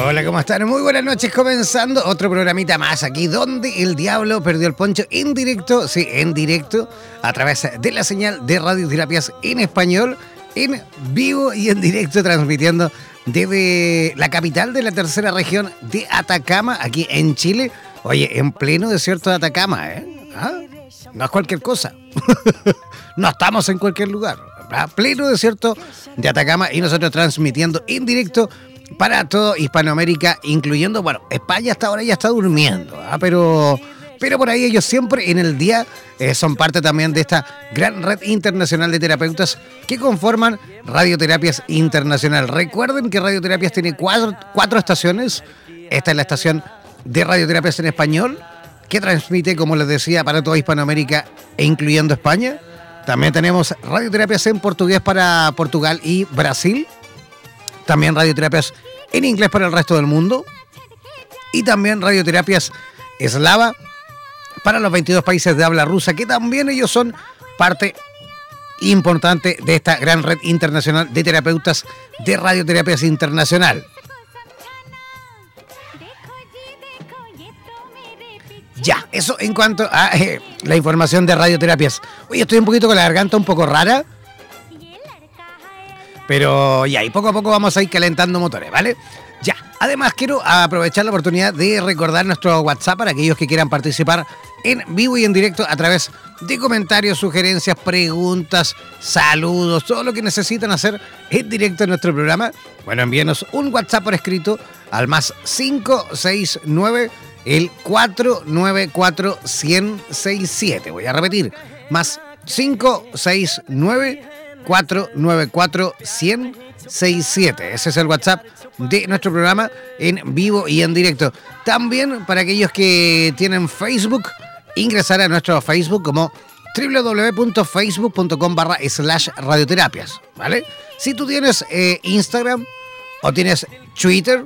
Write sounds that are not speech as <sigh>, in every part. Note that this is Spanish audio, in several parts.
Hola, ¿cómo están? Muy buenas noches, comenzando otro programita más aquí, donde el diablo perdió el poncho en directo, sí, en directo, a través de la señal de radioterapias en español, en vivo y en directo, transmitiendo desde la capital de la tercera región de Atacama, aquí en Chile. Oye, en pleno desierto de Atacama, ¿eh? ¿Ah? No es cualquier cosa. <laughs> no estamos en cualquier lugar. Pleno desierto de Atacama y nosotros transmitiendo en directo para todo Hispanoamérica, incluyendo, bueno, España hasta ahora ya está durmiendo, ¿ah? pero, pero por ahí ellos siempre en el día eh, son parte también de esta gran red internacional de terapeutas que conforman Radioterapias Internacional. Recuerden que Radioterapias tiene cuatro, cuatro estaciones. Esta es la estación de Radioterapias en español, que transmite, como les decía, para toda Hispanoamérica e incluyendo España. También tenemos radioterapias en portugués para Portugal y Brasil también radioterapias en inglés para el resto del mundo y también radioterapias eslava para los 22 países de habla rusa, que también ellos son parte importante de esta gran red internacional de terapeutas de radioterapias internacional. Ya, eso en cuanto a eh, la información de radioterapias. Oye, estoy un poquito con la garganta un poco rara. Pero ya, y poco a poco vamos a ir calentando motores, ¿vale? Ya, además quiero aprovechar la oportunidad de recordar nuestro WhatsApp para aquellos que quieran participar en vivo y en directo a través de comentarios, sugerencias, preguntas, saludos, todo lo que necesitan hacer en directo en nuestro programa. Bueno, envíenos un WhatsApp por escrito al más 569 el 494 1067. Voy a repetir, más 569 494 1067 Ese es el WhatsApp de nuestro programa en vivo y en directo. También para aquellos que tienen Facebook, ingresar a nuestro Facebook como www.facebook.com barra slash radioterapias, ¿vale? Si tú tienes eh, Instagram o tienes Twitter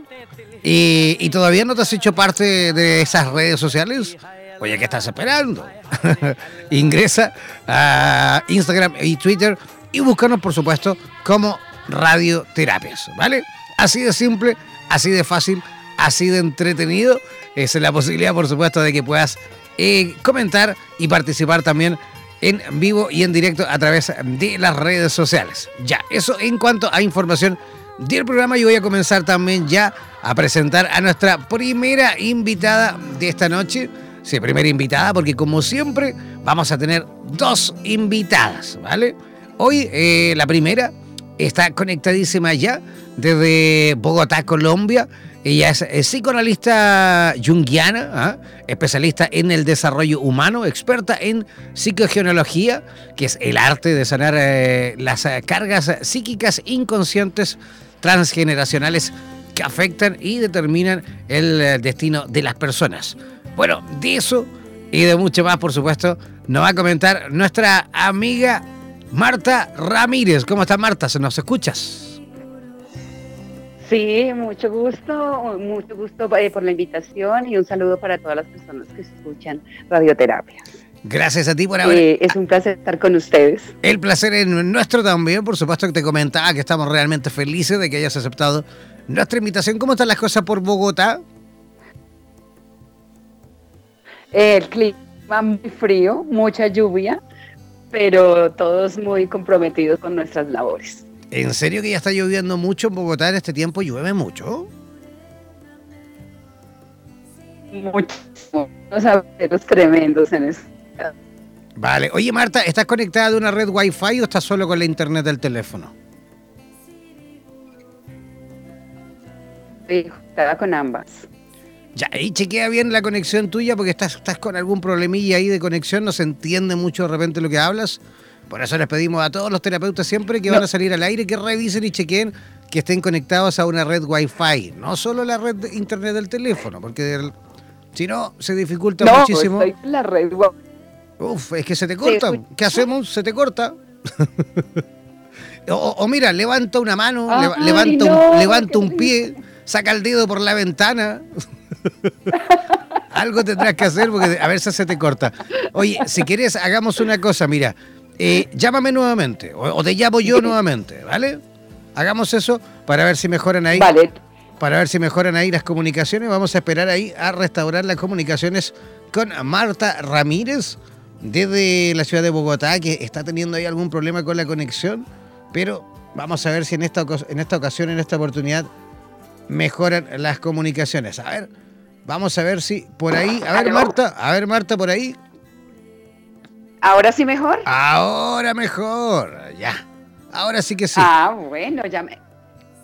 y, y, todavía no te has hecho parte de esas redes sociales, oye, ¿qué estás esperando? <laughs> Ingresa a Instagram y Twitter y buscarnos, por supuesto, como radioterapias, ¿vale? Así de simple, así de fácil, así de entretenido, es la posibilidad, por supuesto, de que puedas eh, comentar y participar también en vivo y en directo a través de las redes sociales. Ya, eso en cuanto a información del programa, yo voy a comenzar también ya a presentar a nuestra primera invitada de esta noche. Sí, primera invitada, porque como siempre vamos a tener dos invitadas, ¿vale? Hoy eh, la primera está conectadísima ya desde Bogotá, Colombia. Ella es, psicoanalista junguiana, ¿ah? especialista en el desarrollo humano, experta en psicogenealogía, que es el arte de sanar eh, las eh, cargas psíquicas inconscientes transgeneracionales que afectan y determinan el eh, destino de las personas. Bueno, de eso y de mucho más, por supuesto, nos va a comentar nuestra amiga Marta Ramírez. ¿Cómo está Marta? ¿Se nos escuchas? Sí, mucho gusto, mucho gusto eh, por la invitación y un saludo para todas las personas que escuchan radioterapia. Gracias a ti por haber. Eh, es un placer estar con ustedes. El placer es nuestro también, por supuesto que te comentaba que estamos realmente felices de que hayas aceptado nuestra invitación. ¿Cómo están las cosas por Bogotá? El clima muy frío, mucha lluvia, pero todos muy comprometidos con nuestras labores. ¿En serio que ya está lloviendo mucho en Bogotá en este tiempo? ¿Llueve mucho? Muchísimo. Los aguaceros tremendos en eso. Vale. Oye, Marta, ¿estás conectada de una red Wi-Fi o estás solo con la internet del teléfono? Sí, estaba con ambas. Ya, ahí chequea bien la conexión tuya porque estás, estás con algún problemilla ahí de conexión, no se entiende mucho de repente lo que hablas. Por eso les pedimos a todos los terapeutas siempre que van a salir al aire que revisen y chequen que estén conectados a una red Wi-Fi, no solo la red de internet del teléfono, porque si no se dificulta no, muchísimo. Estoy en la red Wi-Fi. Uf, es que se te corta. ¿Qué hacemos? Se te corta. <laughs> o, mira, levanta una mano, levanta, un, levanta un pie, saca el dedo por la ventana. <laughs> <laughs> Algo tendrás que hacer porque a ver si se te corta. Oye, si quieres, hagamos una cosa, mira. Eh, llámame nuevamente o, te llamo yo nuevamente, ¿vale? Hagamos eso para ver si mejoran ahí. Vale. Para ver si mejoran ahí las comunicaciones. Vamos a esperar ahí a restaurar las comunicaciones con Marta Ramírez desde la ciudad de Bogotá, que está teniendo ahí algún problema con la conexión. Pero vamos a ver si en esta, en esta ocasión, en esta oportunidad, mejoran las comunicaciones. A ver, vamos a ver si por ahí. A ver, Marta, a ver, Marta, por ahí. ¿Ahora sí mejor? Ahora mejor, ya. Ahora sí que sí. Ah, bueno, ya me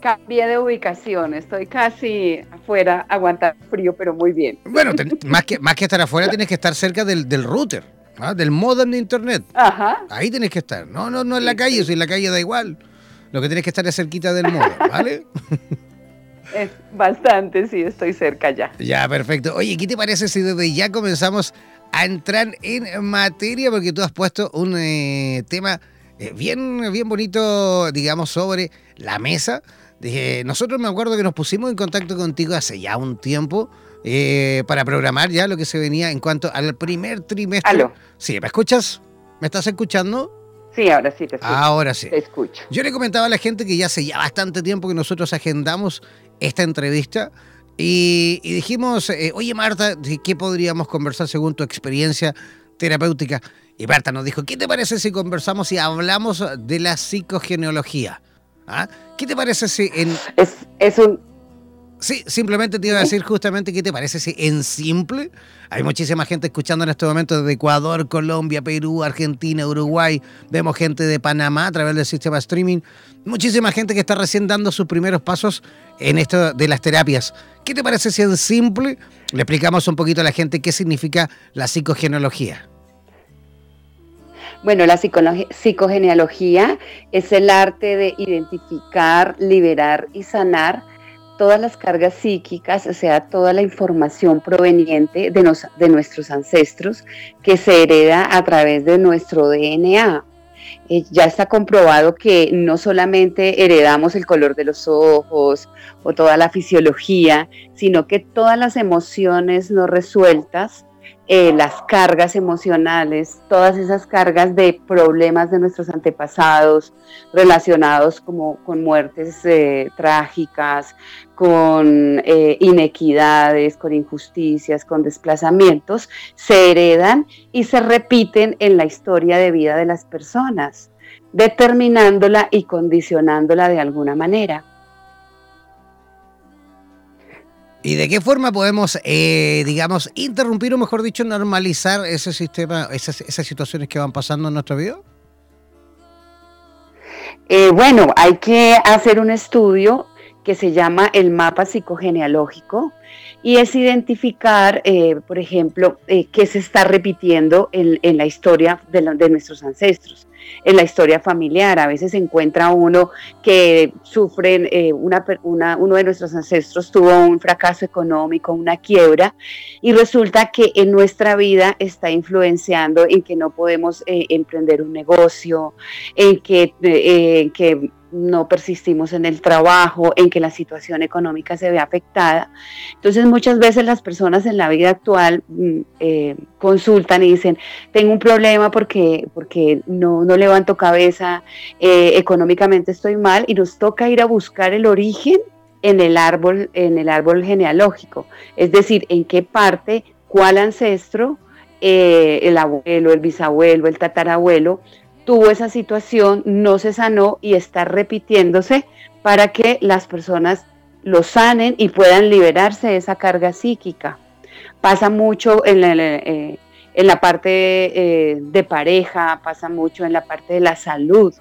cambié de ubicación. Estoy casi afuera, aguantar frío, pero muy bien. Bueno, <laughs> más, que, más que estar afuera, tienes que estar cerca del, router, ¿ah? del modem de internet. Ajá. Ahí tienes que estar. No, no, no en la calle, si en la calle da igual. Lo que tienes que estar es cerquita del modem, ¿vale? <laughs> Es bastante, sí, estoy cerca ya. Ya, perfecto. Oye, ¿qué te parece si desde ya comenzamos a entrar en materia porque tú has puesto un eh, tema eh, bien, bien bonito, digamos, sobre la mesa. Dije, nosotros me acuerdo que nos pusimos en contacto contigo hace ya un tiempo eh, para programar ya lo que se venía en cuanto al primer trimestre. ¿Aló? Sí, ¿me escuchas? ¿Me estás escuchando? Sí, ahora sí te escucho. Ahora sí. Te escucho. Yo le comentaba a la gente que ya hace ya bastante tiempo que nosotros agendamos esta entrevista y, dijimos, eh, oye Marta, ¿de qué podríamos conversar según tu experiencia terapéutica? Y Marta nos dijo, ¿qué te parece si conversamos y hablamos de la psicogeneología? ¿Ah? ¿Qué te parece si. Es, es un, Sí, simplemente te iba a decir justamente qué te parece si en simple hay muchísima gente escuchando en este momento desde Ecuador, Colombia, Perú, Argentina, Uruguay, vemos gente de Panamá a través del sistema streaming, muchísima gente que está recién dando sus primeros pasos en esto de las terapias. ¿Qué te parece si en simple le explicamos un poquito a la gente qué significa la psicogenealogía? Bueno, la psicogenealogía es el arte de identificar, liberar y sanar todas las cargas psíquicas, o sea, toda la información proveniente de, de nuestros ancestros que se hereda a través de nuestro DNA. Eh, ya está comprobado que no solamente heredamos el color de los ojos o toda la fisiología, sino que todas las emociones no resueltas eh, las cargas emocionales, todas esas cargas de problemas de nuestros antepasados relacionados como con muertes eh, trágicas, con eh, inequidades, con injusticias, con desplazamientos, se heredan y se repiten en la historia de vida de las personas, determinándola y condicionándola de alguna manera. ¿Y de qué forma podemos, eh, digamos, interrumpir o mejor dicho, normalizar ese sistema, esas, situaciones que van pasando en nuestra vida? Eh, bueno, hay que hacer un estudio que se llama el mapa psicogenealógico y es identificar, eh, por ejemplo, qué se está repitiendo en, la historia de nuestros ancestros en la historia familiar. A veces se encuentra uno que sufre, eh, una, uno de nuestros ancestros tuvo un fracaso económico, una quiebra, y resulta que en nuestra vida está influenciando en que no podemos eh, emprender un negocio, en que, eh, en que no persistimos en el trabajo, en que la situación económica se ve afectada. Entonces muchas veces las personas en la vida actual mm, eh, consultan y dicen, tengo un problema porque, porque no, no levanto cabeza, eh, económicamente estoy mal y nos toca ir a buscar el origen en el árbol, en el árbol genealógico, es decir, en qué parte, cuál ancestro, eh, el abuelo, el bisabuelo, el tatarabuelo, tuvo esa situación, no se sanó y está repitiéndose para que las personas lo sanen y puedan liberarse de esa carga psíquica. Pasa mucho en la, eh, en la parte eh, de pareja, pasa mucho en la parte de la salud,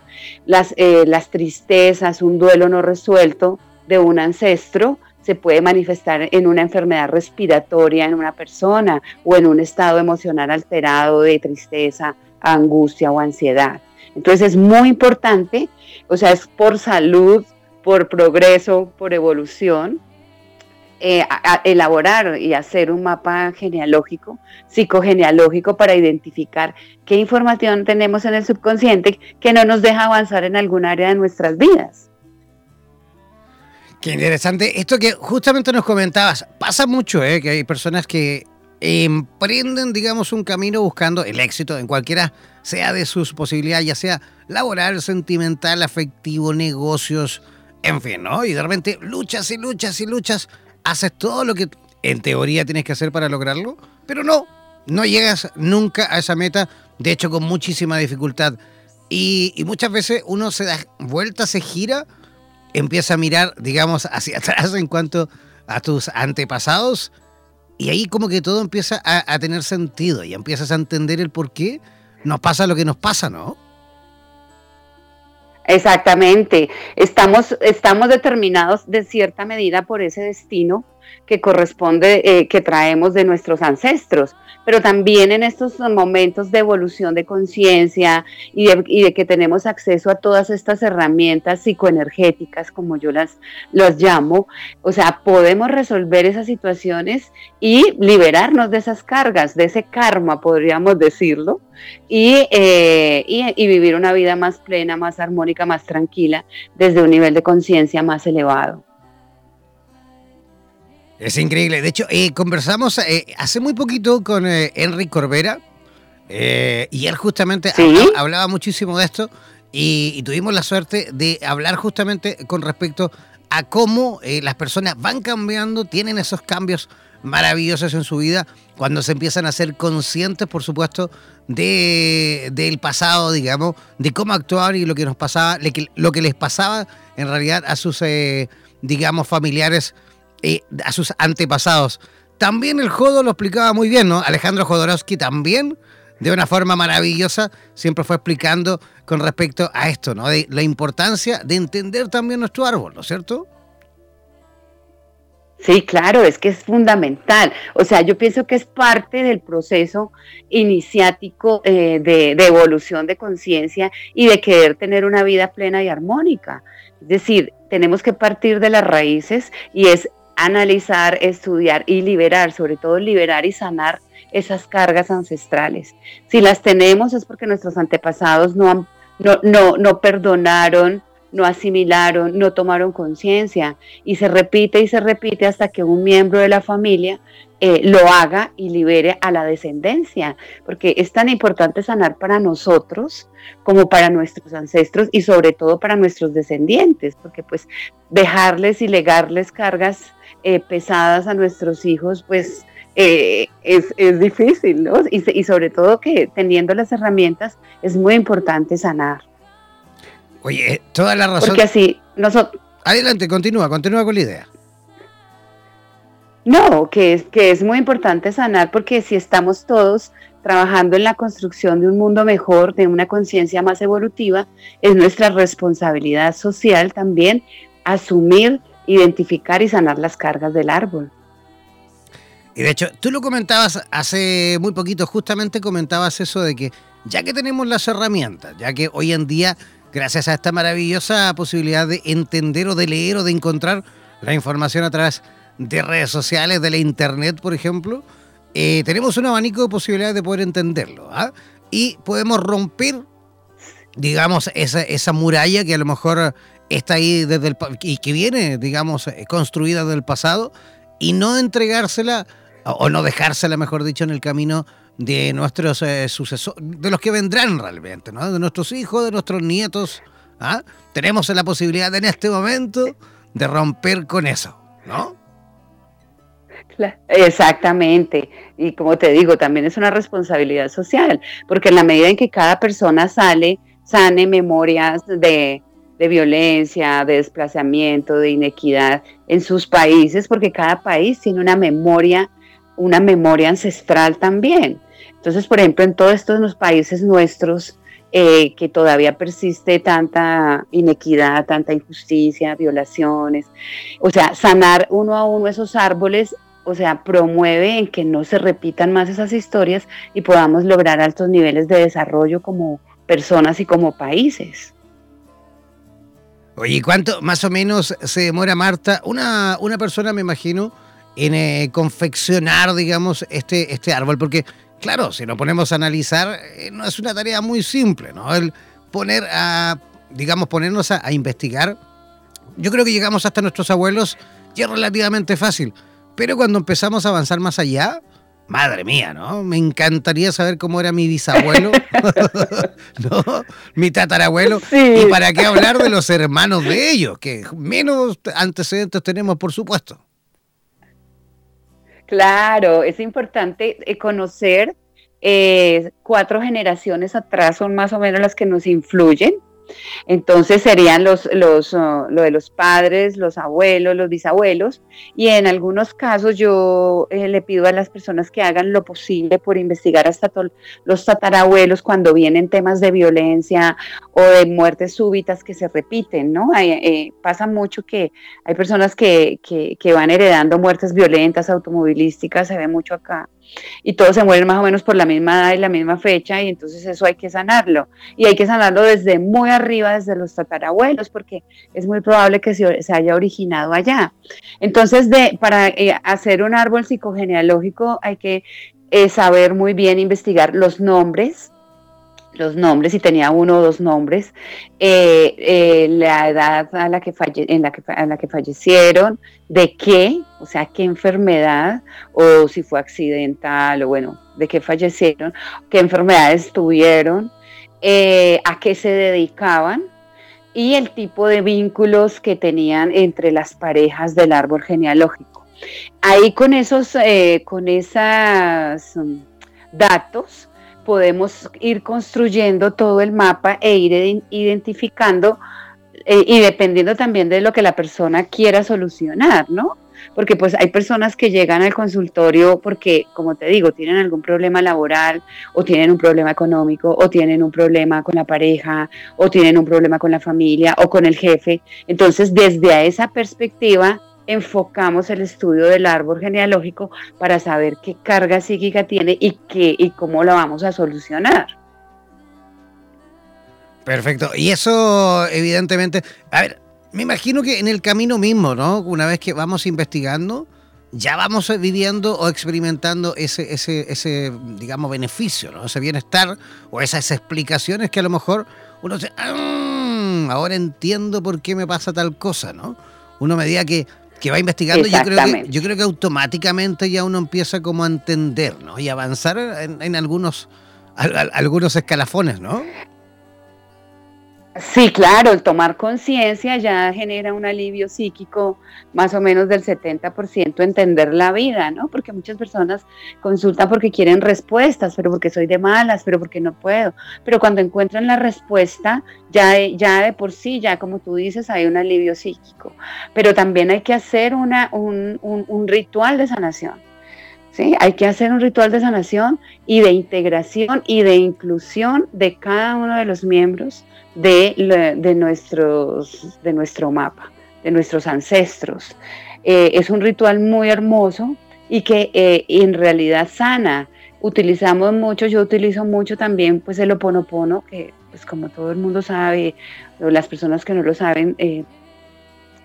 las, eh, las tristezas, un duelo no resuelto de un ancestro se puede manifestar en una enfermedad respiratoria en una persona o en un estado emocional alterado de tristeza, angustia o ansiedad. Entonces es muy importante, o sea, es por salud, por progreso, por evolución, eh, elaborar y hacer un mapa genealógico, psicogenealógico, para identificar qué información tenemos en el subconsciente que no nos deja avanzar en algún área de nuestras vidas. Qué interesante. Esto que justamente nos comentabas, pasa mucho, ¿eh? que hay personas que emprenden, digamos, un camino buscando el éxito en cualquiera sea de sus posibilidades, ya sea laboral, sentimental, afectivo, negocios, en fin, ¿no? Y de repente luchas y luchas y luchas, haces todo lo que en teoría tienes que hacer para lograrlo, pero no, no llegas nunca a esa meta, de hecho con muchísima dificultad. Y, y muchas veces uno se da vuelta, se gira, empieza a mirar, digamos, hacia <laughs> atrás en cuanto a tus antepasados y ahí como que todo empieza a, tener sentido y empiezas a entender el por qué nos pasa lo que nos pasa, ¿no? Exactamente. Estamos, estamos determinados de cierta medida por ese destino que corresponde, eh, que traemos de nuestros ancestros pero también en estos momentos de evolución de conciencia y, de, que tenemos acceso a todas estas herramientas psicoenergéticas, como yo las, las llamo, o sea, podemos resolver esas situaciones y liberarnos de esas cargas, de ese karma, podríamos decirlo, y, eh, y vivir una vida más plena, más armónica, más tranquila, desde un nivel de conciencia más elevado. Es increíble. De hecho, eh, conversamos eh, hace muy poquito con eh, Enrique Corbera y él justamente hablaba, muchísimo de esto y, tuvimos la suerte de hablar justamente con respecto a cómo las personas van cambiando, tienen esos cambios maravillosos en su vida cuando se empiezan a ser conscientes, por supuesto, de, del pasado, digamos, de cómo actuar y lo que nos pasaba, lo que les pasaba en realidad a sus, digamos, familiares eh, a sus antepasados. También el Jodo lo explicaba muy bien, ¿no? Alejandro Jodorowsky también, de una forma maravillosa, siempre fue explicando con respecto a esto, ¿no? De la importancia de entender también nuestro árbol, ¿no es cierto? Sí, claro, es que es fundamental. O sea, yo pienso que es parte del proceso iniciático eh, de, de, evolución de conciencia y de querer tener una vida plena y armónica. Es decir, tenemos que partir de las raíces y es analizar, estudiar y liberar, sobre todo liberar y sanar esas cargas ancestrales. Si las tenemos es porque nuestros antepasados no, no, no, no perdonaron, no asimilaron, no tomaron conciencia y se repite y se repite hasta que un miembro de la familia eh, lo haga y libere a la descendencia, porque es tan importante sanar para nosotros como para nuestros ancestros y sobre todo para nuestros descendientes, porque pues dejarles y legarles cargas eh, pesadas a nuestros hijos, pues eh, es, difícil, ¿no? Y, sobre todo que teniendo las herramientas es muy importante sanar. Oye, toda la razón. Porque así nosotros... Adelante, continúa, continúa con la idea. No, que es, que es muy importante sanar porque si estamos todos trabajando en la construcción de un mundo mejor, de una conciencia más evolutiva, es nuestra responsabilidad social también asumir, identificar y sanar las cargas del árbol. Y de hecho, tú lo comentabas hace muy poquito, justamente comentabas eso de que ya que tenemos las herramientas, ya que hoy en día, gracias a esta maravillosa posibilidad de entender o de leer o de encontrar la información a través de redes sociales, de la internet, por ejemplo, eh, tenemos un abanico de posibilidades de poder entenderlo. ¿ah? Y podemos romper, digamos, esa, esa muralla que a lo mejor está ahí desde el y que viene, digamos, eh, construida del pasado y no entregársela o no dejársela, mejor dicho, en el camino de nuestros eh, sucesores, de los que vendrán realmente, ¿no? De nuestros hijos, de nuestros nietos. ¿ah? Tenemos la posibilidad en este momento de romper con eso, ¿no? Exactamente. Y como te digo, también es una responsabilidad social, porque en la medida en que cada persona sale, sane memorias de, violencia, de desplazamiento, de inequidad en sus países, porque cada país tiene una memoria, una memoria ancestral también. Entonces, por ejemplo, en todos estos países nuestros, eh, que todavía persiste tanta inequidad, tanta injusticia, violaciones. O sea, sanar uno a uno esos árboles o sea, promueve en que no se repitan más esas historias y podamos lograr altos niveles de desarrollo como personas y como países. Oye, ¿cuánto más o menos se demora, Marta, una, una persona, me imagino, en eh, confeccionar, digamos, este, este árbol? Porque, claro, si nos ponemos a analizar, eh, no es una tarea muy simple, ¿no? El poner a, digamos, ponernos a, a investigar. Yo creo que llegamos hasta nuestros abuelos y es relativamente fácil. Pero cuando empezamos a avanzar más allá, madre mía, ¿no? Me encantaría saber cómo era mi bisabuelo, <laughs> ¿no? Mi tatarabuelo. Y para qué hablar de los hermanos de ellos, que menos antecedentes tenemos, por supuesto. Claro, es importante eh, conocer eh, cuatro generaciones atrás, son más o menos las que nos influyen. Entonces serían los, los, uh, lo de los padres, los abuelos, los bisabuelos, y en algunos casos yo eh, le pido a las personas que hagan lo posible por investigar hasta los tatarabuelos cuando vienen temas de violencia o de muertes súbitas que se repiten, ¿no? Eh, pasa mucho que hay personas que, que van heredando muertes violentas, automovilísticas, se ve mucho acá y todos se mueren más o menos por la misma edad y la misma fecha y entonces eso hay que sanarlo y hay que sanarlo desde muy arriba, desde los tatarabuelos, porque es muy probable que se, haya originado allá. Entonces, de, para eh, hacer un árbol psicogenealógico hay que eh, saber muy bien investigar los nombres, los nombres, si tenía uno o dos nombres, eh, eh, la edad a la que en la que, a la que fallecieron, de qué, o sea, qué enfermedad, o si fue accidental, o bueno, de qué fallecieron, qué enfermedades tuvieron, eh, a qué se dedicaban y el tipo de vínculos que tenían entre las parejas del árbol genealógico. Ahí con esos, con esos mm, datos, podemos ir construyendo todo el mapa e ir identificando eh, y dependiendo también de lo que la persona quiera solucionar, ¿no? Porque pues hay personas que llegan al consultorio porque, como te digo, tienen algún problema laboral o tienen un problema económico o tienen un problema con la pareja o tienen un problema con la familia o con el jefe. Entonces, desde esa perspectiva, enfocamos el estudio del árbol genealógico para saber qué carga psíquica tiene y, qué, y cómo la vamos a solucionar. Perfecto. Y eso, evidentemente, a ver, me imagino que en el camino mismo, ¿no? Una vez que vamos investigando, ya vamos viviendo o experimentando ese, ese, ese digamos, beneficio, ¿no? Ese bienestar o esas explicaciones que a lo mejor uno dice, ah, ahora entiendo por qué me pasa tal cosa, ¿no? Uno me diga que que va investigando, yo creo que, yo creo que automáticamente ya uno empieza como a entender, ¿no? Y avanzar en, algunos, algunos escalafones, ¿no? Sí, claro, el tomar conciencia ya genera un alivio psíquico más o menos del 70% entender la vida, ¿no? Porque muchas personas consultan porque quieren respuestas, pero porque soy de malas, pero porque no puedo. Pero cuando encuentran la respuesta, ya, ya de por sí, ya como tú dices, hay un alivio psíquico. Pero también hay que hacer una, un, un ritual de sanación. ¿Sí? Hay que hacer un ritual de sanación y de integración y de inclusión de cada uno de los miembros de, de, nuestros, de nuestro mapa, de nuestros ancestros. Eh, es un ritual muy hermoso y que eh, en realidad sana. Utilizamos mucho, yo utilizo mucho también pues el oponopono, que pues como todo el mundo sabe, o las personas que no lo saben, eh,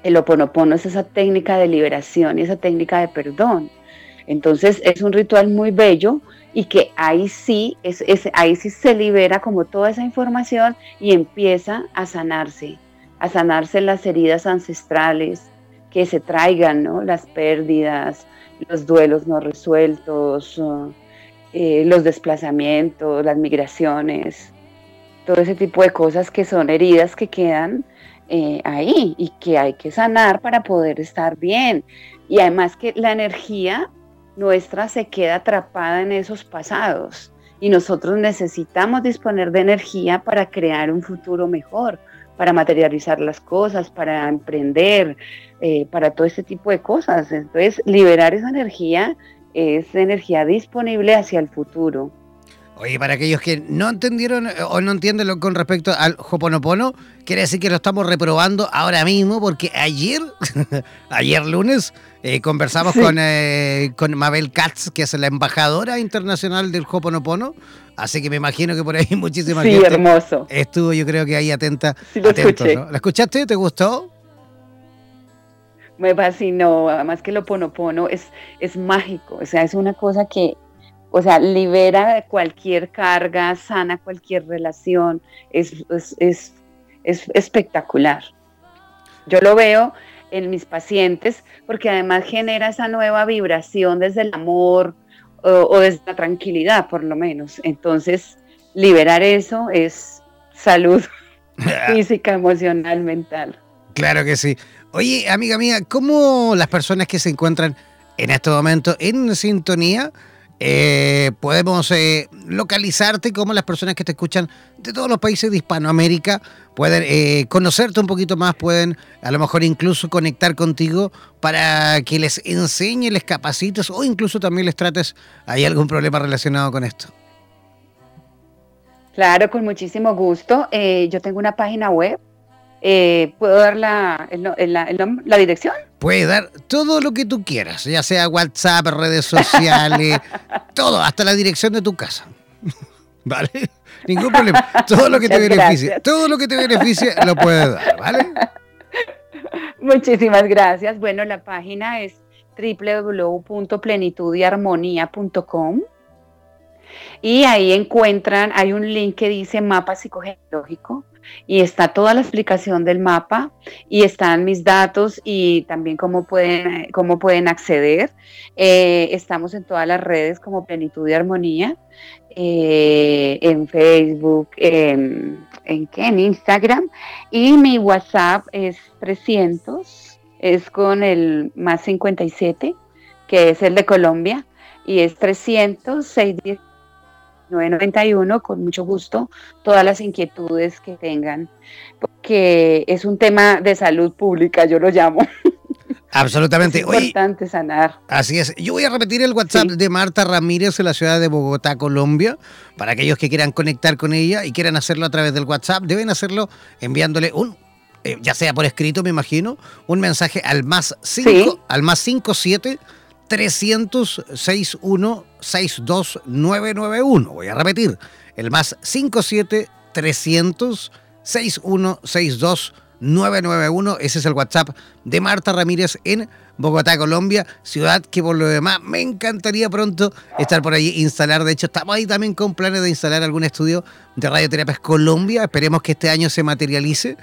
el oponopono es esa técnica de liberación y esa técnica de perdón. Entonces es un ritual muy bello y que ahí sí, es, ahí sí se libera como toda esa información y empieza a sanarse, a sanarse las heridas ancestrales que se traigan, ¿no? las pérdidas, los duelos no resueltos, eh, los desplazamientos, las migraciones, todo ese tipo de cosas que son heridas que quedan eh, ahí y que hay que sanar para poder estar bien. Y además que la energía nuestra se queda atrapada en esos pasados y nosotros necesitamos disponer de energía para crear un futuro mejor, para materializar las cosas, para emprender, eh, para todo este tipo de cosas. Entonces, liberar esa energía es energía disponible hacia el futuro. Oye, para aquellos que no entendieron eh, o no entienden lo con respecto al Hoponopono, quiere decir que lo estamos reprobando ahora mismo porque ayer, <laughs> ayer lunes, eh, conversamos con, eh, con Mabel Katz, que es la embajadora internacional del Hoponopono. Así que me imagino que por ahí <laughs> muchísima sí, hermoso. estuvo, yo creo que ahí atenta. Sí, lo escuché. ¿La escuchaste? ¿Te gustó? Me fascinó. Además que el Hoponopono es, es mágico. O sea, es una cosa que o sea, libera cualquier carga, sana cualquier relación, es, es, espectacular. Yo lo veo en mis pacientes porque además genera esa nueva vibración desde el amor o, desde la tranquilidad, por lo menos. Entonces, liberar eso es salud <laughs> física, emocional, mental. Claro que sí. Oye, amiga mía, ¿cómo las personas que se encuentran en este momento en sintonía eh, podemos eh, localizarte como las personas que te escuchan de todos los países de Hispanoamérica pueden eh, conocerte un poquito más, pueden a lo mejor incluso conectar contigo para que les enseñe, les capacites o incluso también les trates, ¿hay algún problema relacionado con esto? Claro, con muchísimo gusto. yo tengo una página web eh, ¿Puedo dar la, la, dirección? Puedes dar todo lo que tú quieras, ya sea WhatsApp, redes sociales, <laughs> todo, hasta la dirección de tu casa. <laughs> ¿Vale? Ningún problema. Todo lo que te beneficie, todo lo que te beneficie lo puedes dar, ¿vale? <laughs> Muchísimas gracias. Bueno, la página es www.plenitudyarmonía.com y ahí encuentran, hay un link que dice mapa psicogeológico y está toda la explicación del mapa y están mis datos y también cómo pueden, cómo pueden acceder. Eh, estamos en todas las redes como Plenitud y Armonía, eh, en Facebook, en, en Instagram y mi WhatsApp es 300, es con el más 57, que es el de Colombia y es 300 610 991, con mucho gusto, todas las inquietudes que tengan, porque es un tema de salud pública, yo lo llamo. <laughs> Absolutamente. Es importante sanar. Así es. Yo voy a repetir el WhatsApp de Marta Ramírez en la ciudad de Bogotá, Colombia. Para aquellos que quieran conectar con ella y quieran hacerlo a través del WhatsApp, deben hacerlo enviándole un, eh, ya sea por escrito, me imagino, un mensaje al más 5, al más 57 306 991 Voy a repetir, el más 57 300 991 Ese es el WhatsApp de Marta Ramírez en Bogotá, Colombia, ciudad que por lo demás me encantaría pronto estar por allí, instalar. De hecho, estamos ahí también con planes de instalar algún estudio de Radioterapias Colombia. Esperemos que este año se materialice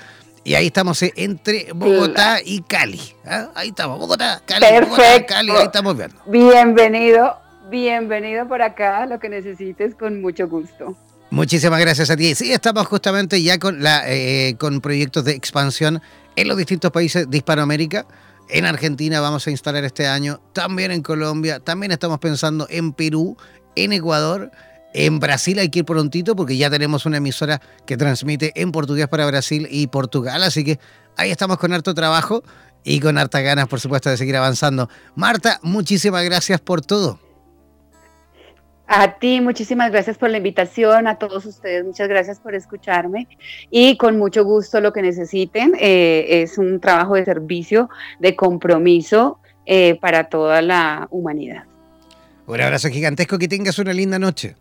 Y ahí estamos eh, entre Bogotá y Cali. ¿ah? Ahí estamos, Bogotá, Cali, Perfecto. Bogotá, Cali, ahí estamos viendo. Bienvenido, bienvenido por acá, lo que necesites con mucho gusto. Muchísimas gracias a ti. Sí, estamos justamente ya con, la, eh, con proyectos de expansión en los distintos países de Hispanoamérica. En Argentina vamos a instalar este año, también en Colombia, también estamos pensando en Perú, en Ecuador, en Brasil hay que ir prontito porque ya tenemos una emisora que transmite en portugués para Brasil y Portugal, así que ahí estamos con harto trabajo y con hartas ganas, por supuesto, de seguir avanzando. Marta, muchísimas gracias por todo. A ti, muchísimas gracias por la invitación, a todos ustedes, muchas gracias por escucharme y con mucho gusto lo que necesiten. eh, es un trabajo de servicio, de compromiso eh, para toda la humanidad. Un abrazo gigantesco, que tengas una linda noche.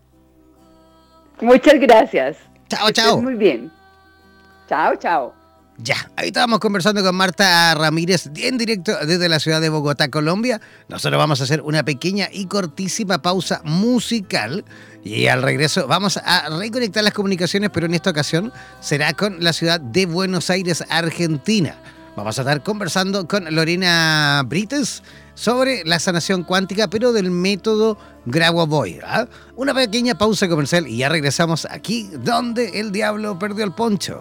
Muchas gracias. Chao, chao. Muy bien. Chao, chao. Ya, ahí estábamos conversando con Marta Ramírez en directo desde la ciudad de Bogotá, Colombia. Nosotros vamos a hacer una pequeña y cortísima pausa musical y al regreso vamos a reconectar las comunicaciones, pero en esta ocasión será con la ciudad de Buenos Aires, Argentina. Vamos a estar conversando con Lorena Brites sobre la sanación cuántica, pero del método Grauboy. ¿ah? Una pequeña pausa comercial y ya regresamos aquí donde el diablo perdió el poncho.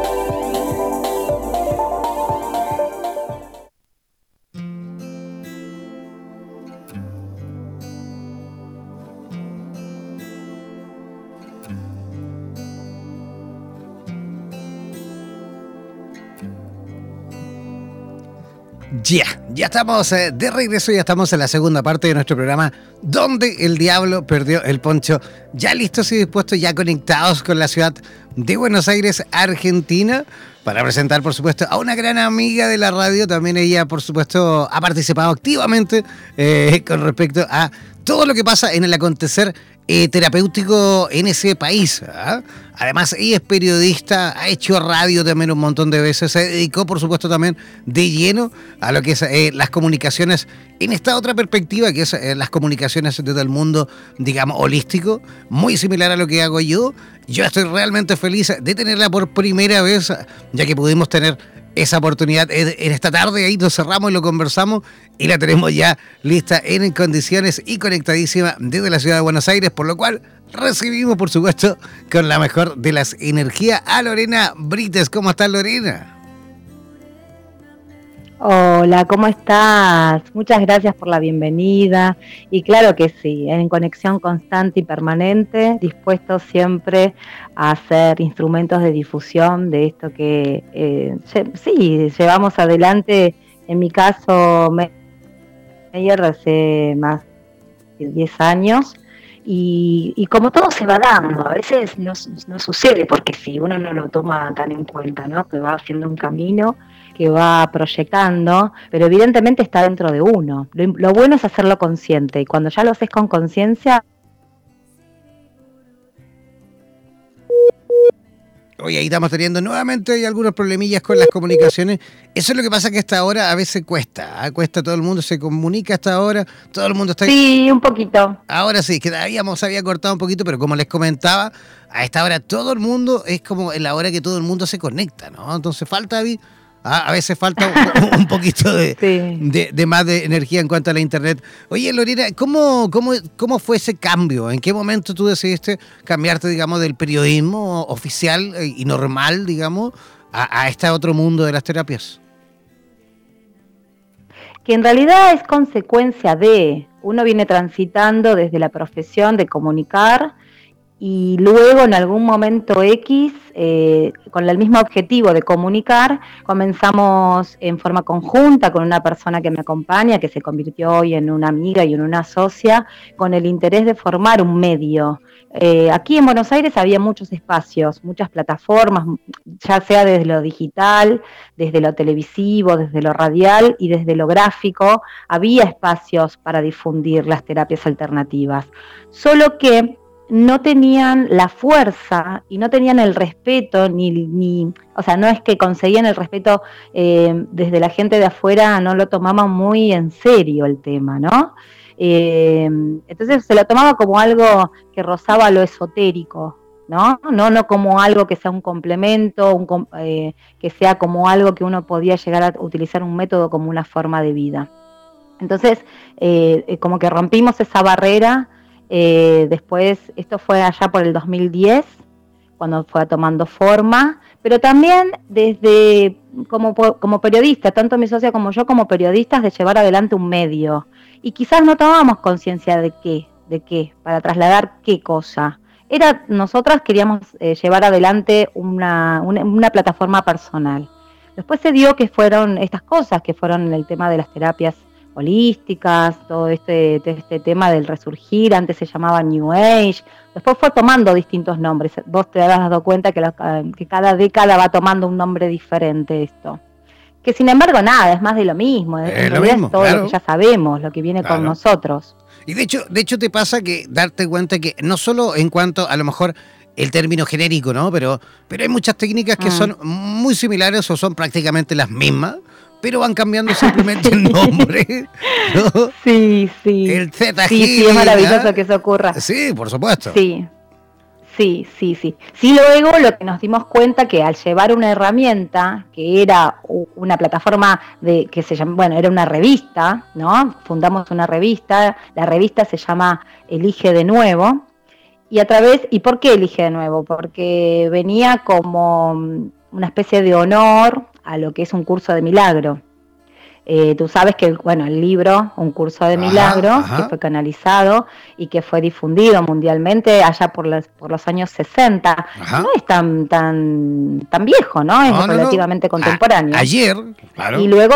Ya, ya estamos eh, de regreso, ya estamos en la segunda parte de nuestro programa donde el diablo perdió el poncho. Ya listos y dispuestos, ya conectados con la ciudad de Buenos Aires, Argentina, para presentar, por supuesto, a una gran amiga de la radio. También ella, por supuesto, ha participado activamente eh, con respecto a todo lo que pasa en el acontecer eh, terapéutico en ese país. ¿ah? Además, ella es periodista, ha hecho radio también un montón de veces, se dedicó, por supuesto, también de lleno a lo que es eh, las comunicaciones en esta otra perspectiva, que es eh, las comunicaciones desde el mundo, digamos, holístico, muy similar a lo que hago yo. Yo estoy realmente feliz de tenerla por primera vez, ya que pudimos tener esa oportunidad en esta tarde, ahí nos cerramos y lo conversamos y la tenemos ya lista en condiciones y conectadísima desde la ciudad de Buenos Aires, por lo cual recibimos, por supuesto, con la mejor de las energías a Lorena Brites. ¿Cómo estás, Lorena? Hola, ¿cómo estás? Muchas gracias por la bienvenida. Y claro que sí, en conexión constante y permanente, dispuesto siempre a hacer instrumentos de difusión de esto que eh, sí, llevamos adelante, en mi caso, Meyer hace más de 10 años. Y, como todo se va dando, a veces no, no sucede porque si uno no lo toma tan en cuenta, ¿no? Que va haciendo un camino que va proyectando, pero evidentemente está dentro de uno. Lo, bueno es hacerlo consciente y cuando ya lo haces con conciencia, Oye, ahí estamos teniendo nuevamente algunos problemillas con las comunicaciones. Eso es lo que pasa que hasta ahora a veces cuesta. ¿ah? Cuesta, todo el mundo se comunica hasta ahora, todo el mundo está... sí, un poquito. Ahora sí, que habíamos había cortado un poquito, pero como les comentaba, a esta hora todo el mundo es como en la hora que todo el mundo se conecta, ¿no? Entonces falta, David, ah, a veces falta un, un poquito de, <laughs> Sí. de, de más de energía en cuanto a la internet. Oye, Lorena, ¿cómo, cómo, ¿cómo fue ese cambio? ¿En qué momento tú decidiste cambiarte, digamos, del periodismo oficial eh, y normal, digamos, a, a este otro mundo de las terapias? que en realidad es consecuencia de, uno viene transitando desde la profesión de comunicar y luego en algún momento X, eh, con el mismo objetivo de comunicar, comenzamos en forma conjunta con una persona que me acompaña, que se convirtió hoy en una amiga y en una socia, con el interés de formar un medio. Eh, aquí en Buenos Aires había muchos espacios, muchas plataformas, ya sea desde lo digital, desde lo televisivo, desde lo radial y desde lo gráfico, había espacios para difundir las terapias alternativas. Solo que no tenían la fuerza y no tenían el respeto, ni, ni o sea, no es que conseguían el respeto eh, desde la gente de afuera, no lo tomaban muy en serio el tema, ¿no? Eh, entonces se lo tomaba como algo que rozaba lo esotérico, ¿no? No, no como algo que sea un complemento, un, eh, que sea como algo que uno podía llegar a utilizar un método como una forma de vida. Entonces, como que rompimos esa barrera eh, después, esto fue allá por el 2010, cuando fue tomando forma, pero también desde como, como periodista, tanto mi socia como yo como periodistas, de llevar adelante un medio. Y quizás no tomábamos conciencia de qué, de qué, para trasladar qué cosa. Era, nosotras queríamos eh, llevar adelante una, una plataforma personal. Después se dio que fueron estas cosas, que fueron el tema de las terapias holísticas, todo este, este tema del resurgir, antes se llamaba New Age, después fue tomando distintos nombres. Vos te has dado cuenta que, que cada década va tomando un nombre diferente esto. Que sin embargo, nada, es más de lo mismo. Es, lo mismo, todo lo que ya sabemos, lo que viene con nosotros. Y de hecho, de hecho te pasa que darte cuenta que no solo en cuanto a lo mejor el término genérico, ¿no? Pero, pero hay muchas técnicas que mm. son muy similares o son prácticamente las mismas, pero van cambiando simplemente el nombre. <laughs> Sí, sí. El Z Sí, sí, es maravilloso que eso ocurra. Sí, por supuesto. Sí. Sí, sí, sí. Sí, luego lo que nos dimos cuenta que al llevar una herramienta, que era una plataforma de que se llama, bueno, era una revista, ¿no? Fundamos una revista, la revista se llama Elige de nuevo. Y a través, ¿y por qué elige de nuevo? Porque venía como una especie de honor a lo que es un curso de milagro. Eh, tú sabes que, bueno, el libro, Un curso de milagro, que fue canalizado y que fue difundido mundialmente allá por los, por los años 60, no es tan, tan, tan viejo, ¿no? Es relativamente contemporáneo. ayer, claro. Y luego,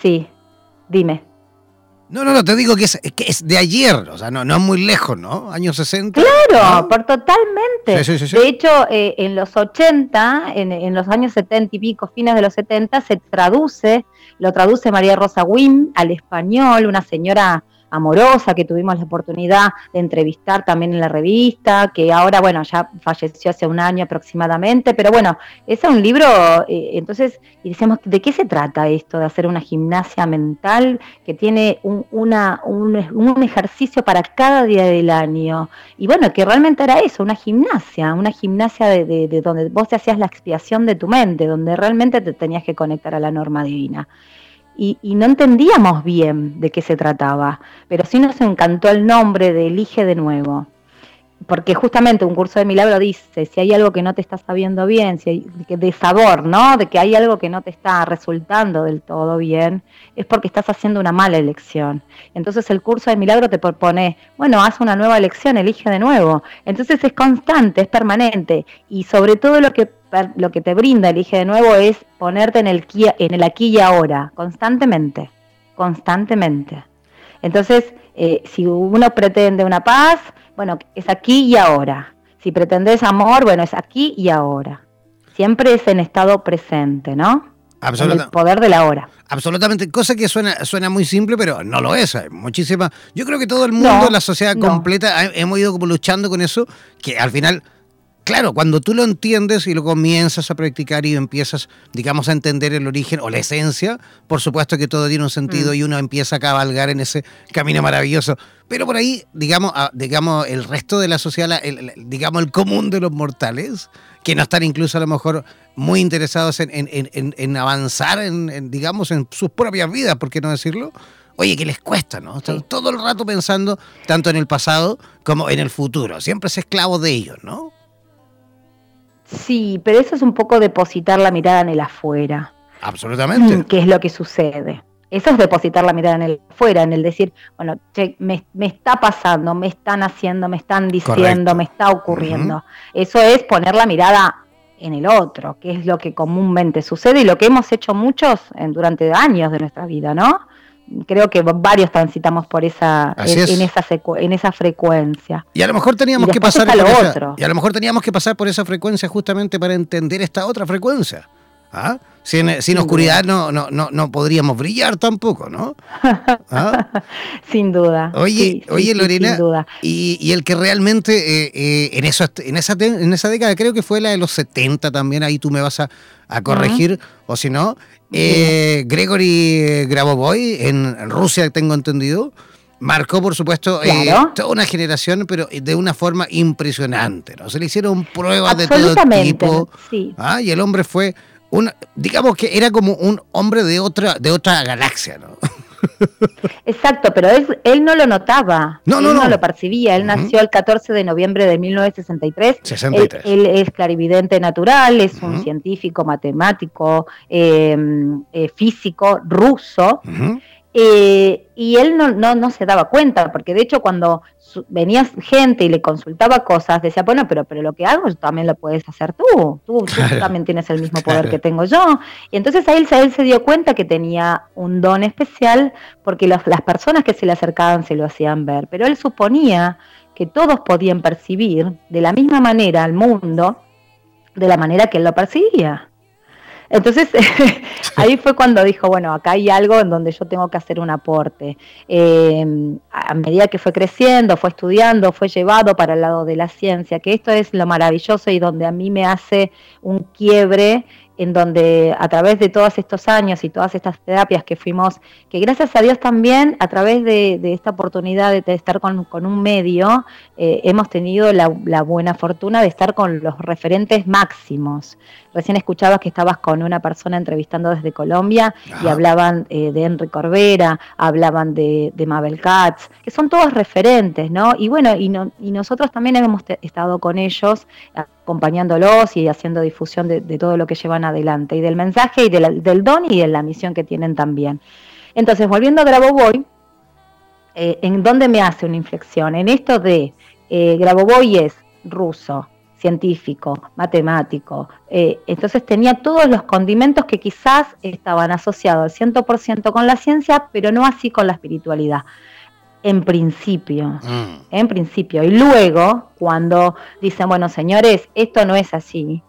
sí, dime. No, no, no, te digo que es, que es de ayer, o sea, no, no es muy lejos, ¿no? Años 60. Claro, por totalmente. de hecho, eh, en los 80, en, en, los años 70 y pico, fines de los 70, se traduce, lo traduce María Rosa Wim al español, una señora amorosa que tuvimos la oportunidad de entrevistar también en la revista, que ahora, bueno, ya falleció hace un año aproximadamente, pero bueno, es un libro, eh, entonces, y decimos, ¿de qué se trata esto de hacer una gimnasia mental que tiene un, una, un, ejercicio para cada día del año? Y bueno, que realmente era eso, una gimnasia, una gimnasia de, de donde vos te hacías la expiación de tu mente, donde realmente te tenías que conectar a la norma divina y, no entendíamos bien de qué se trataba, pero sí nos encantó el nombre de Elige de nuevo. Porque justamente un curso de milagro dice, si hay algo que no te está sabiendo bien, si hay de sabor, ¿no? De que hay algo que no te está resultando del todo bien, es porque estás haciendo una mala elección. Entonces el curso de milagro te propone, bueno, haz una nueva elección, elige de nuevo. Entonces es constante, es permanente y sobre todo lo que lo que te brinda Elige de nuevo es ponerte en el, en el aquí y ahora, constantemente, constantemente. Entonces, eh, si uno pretende una paz, bueno, es aquí y ahora. Si pretendes amor, bueno, es aquí y ahora. Siempre es en estado presente, ¿no? Absolutamente. el poder de la hora. Absolutamente, cosa que suena, suena muy simple, pero no lo es. Hay muchísima. Yo creo que todo el mundo, la sociedad completa, hemos ido como luchando con eso, que al final Claro, cuando tú lo entiendes y lo comienzas a practicar y empiezas, digamos, a entender el origen o la esencia, por supuesto que todo tiene un sentido mm. y uno empieza a cabalgar en ese camino maravilloso. Pero por ahí, digamos, digamos el resto de la sociedad, digamos, el común de los mortales, que no están incluso a lo mejor muy interesados en, avanzar, en, digamos, en sus propias vidas, ¿por qué no decirlo? Oye, que les cuesta, ¿no? Están todo el rato pensando tanto en el pasado como en el futuro. Siempre es esclavo de ellos, ¿no? Sí, pero eso es un poco depositar la mirada en el afuera. Absolutamente. ¿Qué es lo que sucede? Eso es depositar la mirada en el fuera, en el decir, bueno, che, me, está pasando, me están haciendo, me están diciendo, me está ocurriendo. Eso es poner la mirada en el otro, que es lo que comúnmente sucede y lo que hemos hecho muchos en, durante años de nuestra vida, ¿no? Creo que varios transitamos por esa en, esa en esa frecuencia. Y a lo mejor teníamos que pasar por esa, y a lo mejor teníamos que pasar por esa frecuencia justamente para entender esta otra frecuencia. ¿Ah? Sin, oscuridad no, no, no, no, podríamos brillar tampoco, ¿no? <laughs> ¿Ah? sin duda. Oye, oye Lorena, Y, el que realmente eh, eh, en, eso, en, esa, en esa década, creo que fue la de los 70 también, ahí tú me vas a, corregir, o si no, eh, Gregory Grabovoi en Rusia, tengo entendido, marcó, por supuesto, eh, toda una generación, pero de una forma impresionante. ¿no? Se le hicieron pruebas de todo tipo. Sí. ¿ah? Y el hombre fue una, digamos que era como un hombre de otra, de otra galaxia, ¿no? <laughs> Exacto, pero él, no lo notaba, no, no, él no, lo percibía. Él nació el 14 de noviembre de 1963. 63. Él, es clarividente natural, es un científico, matemático, em, eh, físico, ruso. Eh, y él no, no, no, se daba cuenta, porque de hecho cuando venía gente y le consultaba cosas, decía, bueno, pero, pero lo que hago también lo puedes hacer tú, tú, también tienes el mismo poder que tengo yo. Y entonces ahí él, él, se dio cuenta que tenía un don especial porque las personas que se le acercaban se lo hacían ver, pero él suponía que todos podían percibir de la misma manera al mundo, de la manera que él lo percibía. Entonces, <laughs> ahí fue cuando dijo, bueno, acá hay algo en donde yo tengo que hacer un aporte. Eh, a medida que fue creciendo, fue estudiando, fue llevado para el lado de la ciencia, que esto es lo maravilloso y donde a mí me hace un quiebre en donde a través de todos estos años y todas estas terapias que fuimos, que gracias a Dios también a través de, esta oportunidad de, estar con, un medio, eh, hemos tenido la, buena fortuna de estar con los referentes máximos. Recién escuchabas que estabas con una persona entrevistando desde Colombia y hablaban eh, de Henry Corbera, hablaban de, Mabel Katz, que son todos referentes, ¿no? Y bueno, y, y nosotros también hemos estado con ellos acompañándolos y haciendo difusión de, todo lo que llevan adelante, y del mensaje y del don y de la misión que tienen también. Entonces, volviendo a Grabovoi, eh, ¿en dónde me hace una inflexión? En esto de eh, Grabovoi es ruso, científico, matemático, eh, entonces tenía todos los condimentos que quizás estaban asociados al 100% con la ciencia, pero no así con la espiritualidad en principio, mm. en principio. Y luego, cuando dicen, bueno, señores, esto no es así,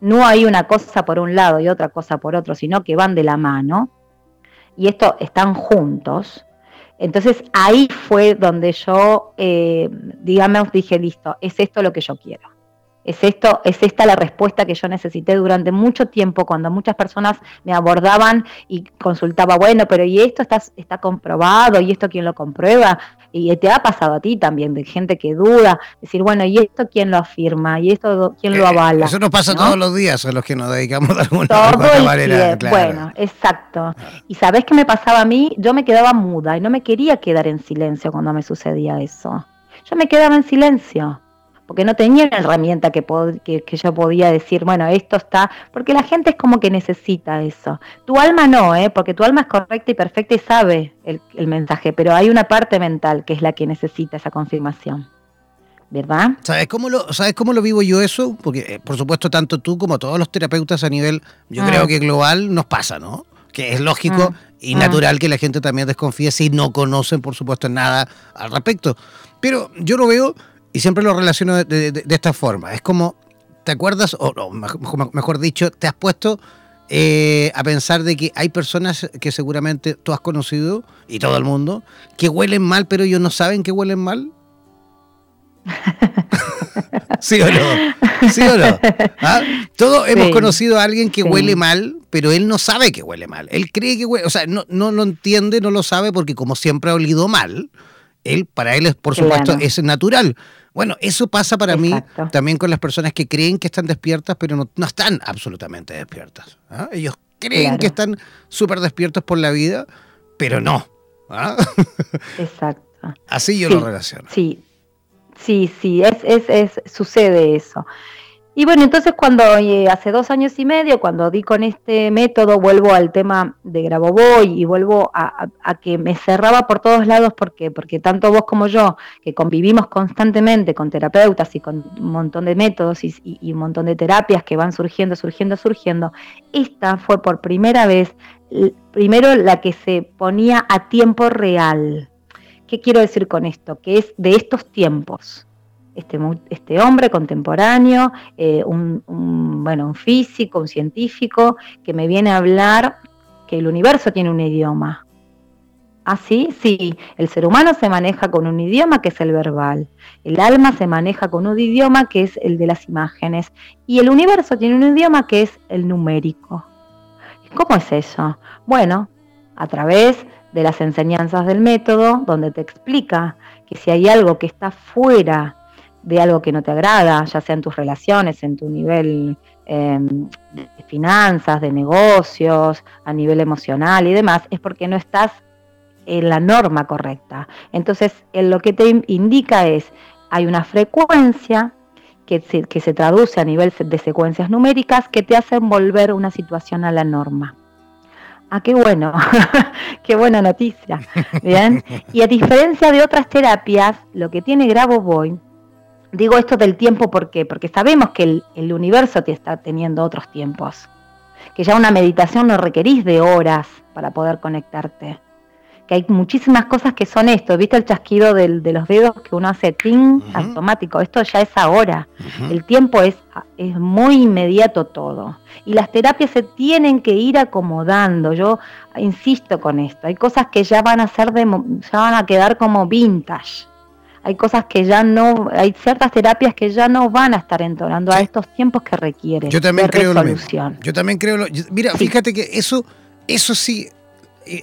no hay una cosa por un lado y otra cosa por otro, sino que van de la mano, y esto están juntos. Entonces ahí fue donde yo, eh, digamos, dije, listo, es esto lo que yo quiero. Es esto, es esta la respuesta que yo necesité durante mucho tiempo cuando muchas personas me abordaban y consultaba, bueno, pero ¿y esto está, está comprobado? ¿Y esto quién lo comprueba? Y te ha pasado a ti también, de gente que duda, decir, bueno, ¿y esto quién lo afirma? ¿Y esto quién lo eh, avala? Eso nos pasa todos los días a los que nos dedicamos de alguna, manera. Bueno, exacto. Y ¿sabés qué me pasaba a mí? Yo me quedaba muda y no me quería quedar en silencio cuando me sucedía eso. Yo me quedaba en silencio porque no tenía la herramienta que, que, yo podía decir, bueno, esto está, porque la gente es como que necesita eso. Tu alma no, ¿eh? porque tu alma es correcta y perfecta y sabe el, mensaje, pero hay una parte mental que es la que necesita esa confirmación. ¿verdad? ¿Sabes cómo lo, ¿sabes cómo lo vivo yo eso? Porque, eh, por supuesto, tanto tú como todos los terapeutas a nivel, yo ah. creo que global, nos pasa, ¿no? Que es lógico ah. y natural que la gente también desconfíe si no conocen, por supuesto, nada al respecto. Pero yo lo veo y siempre lo relaciono de, esta forma. Es como, ¿te acuerdas? O, mejor, dicho, te has puesto eh, a pensar de que hay personas que seguramente tú has conocido, y todo el mundo, que huelen mal, pero ellos no saben que huelen mal. <laughs> ¿Sí o no? ¿Sí o no? ¿Ah? Todos hemos conocido a alguien que huele mal, pero él no sabe que huele mal. Él cree que huele, o sea, no, no lo entiende, no lo sabe, porque como siempre ha olido mal, él, para él, es, por supuesto, es natural. Bueno, eso pasa para mí también con las personas que creen que están despiertas, pero no, están absolutamente despiertas. ¿ah? Ellos creen que están súper despiertos por la vida, pero no. ¿ah? <laughs> Exacto. Así yo lo relaciono. Sí, sí, sí, es, es, es, sucede eso. Y bueno, entonces cuando hace dos años y medio, cuando di con este método, vuelvo al tema de Grabovoi y vuelvo a, que me cerraba por todos lados, porque Porque tanto vos como yo, que convivimos constantemente con terapeutas y con un montón de métodos y un montón de terapias que van surgiendo, surgiendo, surgiendo, esta fue por primera vez, primero la que se ponía a tiempo real. ¿Qué quiero decir con esto? Que es de estos tiempos este, este hombre contemporáneo, eh, un, bueno, un físico, un científico, que me viene a hablar que el universo tiene un idioma. ¿Ah, sí? Sí, el ser humano se maneja con un idioma que es el verbal, el alma se maneja con un idioma que es el de las imágenes y el universo tiene un idioma que es el numérico. ¿Cómo es eso? Bueno, a través de las enseñanzas del método, donde te explica que si hay algo que está fuera de algo que no te agrada, ya sea en tus relaciones, en tu nivel em, de finanzas, de negocios, a nivel emocional y demás, es porque no estás en la norma correcta. Entonces, lo que te indica es, hay una frecuencia que se, que se traduce a nivel de secuencias numéricas que te hacen volver una situación a la norma. Ah, qué bueno, <laughs> qué buena noticia. Bien. <laughs> Y a diferencia de otras terapias, lo que tiene Grabovoi Digo esto del tiempo ¿por porque sabemos que el, universo te está teniendo otros tiempos, que ya una meditación no requerís de horas para poder conectarte, que hay muchísimas cosas que son esto, ¿viste el chasquido de los dedos que uno hace ting automático? Esto ya es ahora, el tiempo es, es muy inmediato todo. Y las terapias se tienen que ir acomodando, yo insisto con esto, hay cosas que ya van a ser de, ya van a quedar como vintage hay cosas que ya no, hay ciertas terapias que ya no van a estar entonando a estos tiempos que requieren. Yo también creo lo mismo. Yo también creo lo, mira, fíjate que eso, eso sí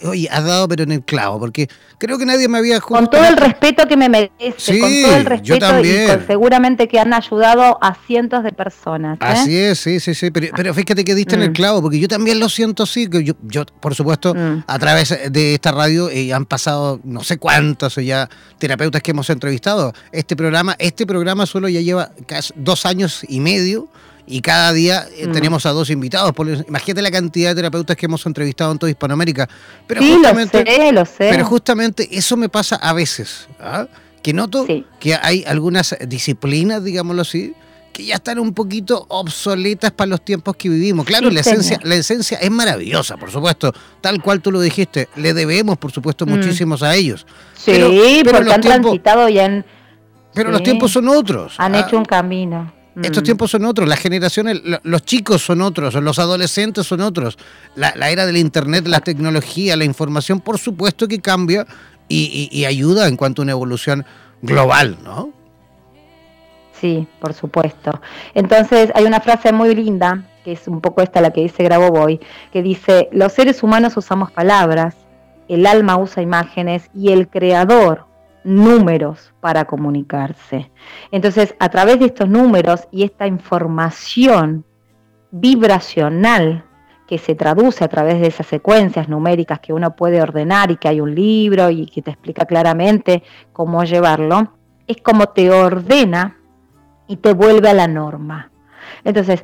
oye, has dado pero en el clavo, porque creo que nadie me había Con todo el respeto que me merece, con todo el respeto y seguramente que han ayudado a cientos de personas. ¿eh? Así es, sí, sí, sí, pero, fíjate que diste en el mm. clavo, porque yo también lo siento así, que yo, yo por supuesto, mm. a través de esta radio eh, han pasado no sé cuántos ya terapeutas que hemos entrevistado. Este programa, este programa solo ya lleva casi dos años y medio y cada día eh, mm. tenemos a dos invitados. imagínate la cantidad de terapeutas que hemos entrevistado en toda Hispanoamérica. Pero sí, justamente, lo sé, lo sé. Pero justamente eso me pasa a veces, ¿ah? que noto que hay algunas disciplinas, digámoslo así, que ya están un poquito obsoletas para los tiempos que vivimos. Claro, la esencia, la esencia es maravillosa, por supuesto, tal cual tú lo dijiste, le debemos, por supuesto, mm. muchísimos a ellos. Sí, porque han transitado ya en... Pero los tiempos son otros. Han ¿ah? hecho un camino. Estos mm. tiempos son otros, las generaciones, los chicos son otros, los adolescentes son otros. La, era del Internet, la tecnología, la información, por supuesto que cambia y, ayuda en cuanto a una evolución global, ¿no? Sí, por supuesto. Entonces hay una frase muy linda, que es un poco esta la que dice Grabovoi, que dice, los seres humanos usamos palabras, el alma usa imágenes y el creador números para comunicarse. Entonces, a través de estos números y esta información vibracional que se traduce a través de esas secuencias numéricas que uno puede ordenar y que hay un libro y que te explica claramente cómo llevarlo, es como te ordena y te vuelve a la norma. Entonces,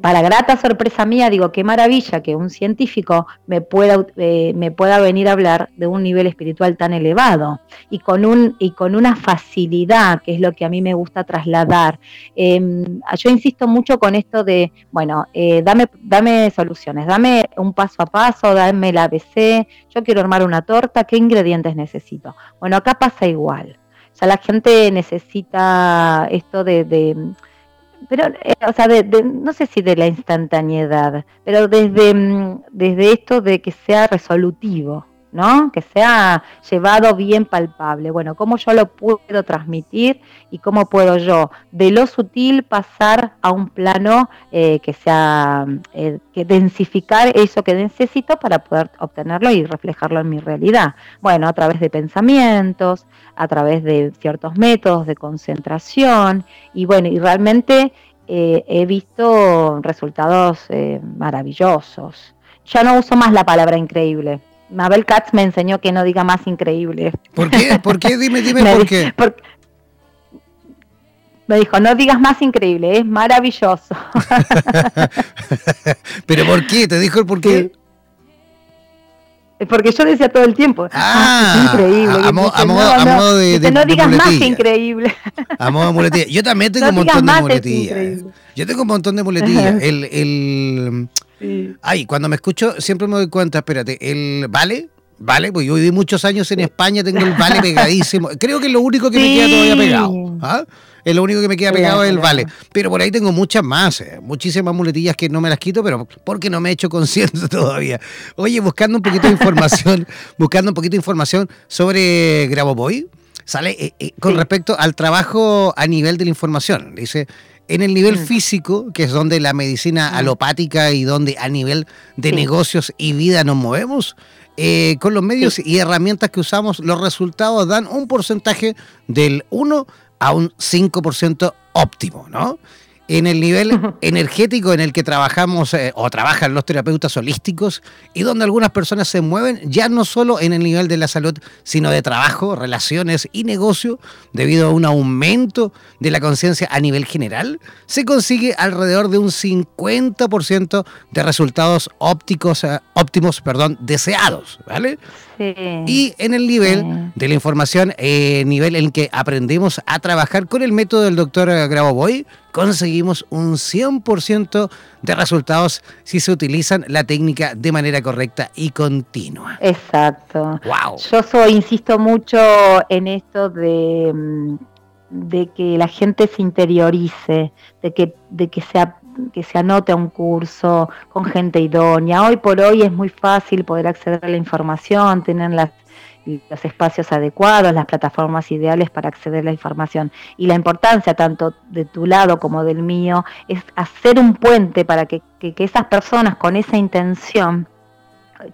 para grata sorpresa mía, digo, qué maravilla que un científico me pueda, eh, me pueda venir a hablar de un nivel espiritual tan elevado y con, un, y con una facilidad, que es lo que a mí me gusta trasladar. Em, yo insisto mucho con esto de, bueno, eh, dame, soluciones, dame un paso a paso, dame el ABC, yo quiero armar una torta, ¿qué ingredientes necesito? Bueno, acá pasa igual. Ya la gente necesita esto de pero, eh, o sea, de, no sé si de la instantaneidad, pero desde, mm, desde esto de que sea resolutivo, ¿no? Que sea llevado bien palpable. Bueno, ¿cómo yo lo puedo transmitir y cómo puedo yo de lo sutil pasar a un plano eh, que sea, eh, que densificar eso que necesito para poder obtenerlo y reflejarlo en mi realidad? Bueno, a través de pensamientos, a través de ciertos métodos de concentración y bueno, y realmente eh, he visto resultados maravillosos. Ya no uso más la palabra increíble, Mabel Katz me enseñó que no diga más increíble. ¿Por qué? ¿Por qué? Dime, dime <laughs> por qué. Me dijo, no digas más increíble, es maravilloso. <laughs> ¿Pero por qué? ¿Te dijo el por qué? Porque yo decía todo el tiempo, Ah, es increíble. a mo- Dice, a modo- no, a no, modo de- dice, de- no de digas más que increíble. A modo de muletilla. Yo también <laughs> tengo No un montón de muletillas. Yo tengo un montón de muletillas. El, el, Ay, cuando me escucho siempre me doy cuenta, espérate, el vale, vale, pues yo viví muchos años en España, tengo el vale <laughs> pegadísimo. Creo que es lo único que me queda todavía pegado. ¿ah? Es lo único que me queda pegado es el Claro. vale. Pero por ahí tengo muchas más, eh, muchísimas muletillas que no me las quito, pero porque no me he hecho consciente <laughs> todavía. Oye, buscando un poquito de información, <laughs> buscando un poquito de información sobre Grabovoi, sale eh, eh, con Sí. respecto al trabajo a nivel de la información. Dice, en el nivel Mm. físico, que es donde la medicina alopática y donde a nivel de Sí. negocios y vida nos movemos, eh, con los medios y herramientas que usamos, los resultados dan un porcentaje del 1 a un 5% óptimo, ¿no? En el nivel energético en el que trabajamos eh, o trabajan los terapeutas holísticos y donde algunas personas se mueven ya no solo en el nivel de la salud, sino de trabajo, relaciones y negocio, debido a un aumento de la conciencia a nivel general, se consigue alrededor de un 50% de resultados ópticos, eh, óptimos perdón, deseados, ¿vale? Sí. Y en el nivel Sí. de la información, eh, nivel en que aprendemos a trabajar con el método del doctor Grabovoi, conseguimos un 100% de resultados si se utilizan la técnica de manera correcta y continua. Exacto. ¡Wow! Yo soy, insisto mucho en esto de, mm, de que la gente se interiorice, de que, de que se, que se anote a un curso con gente idónea. Hoy por hoy es muy fácil poder acceder a la información, tienen las, los espacios adecuados, las plataformas ideales para acceder a la información. Y la importancia tanto de tu lado como del mío es hacer un puente para que- que esas personas con esa intención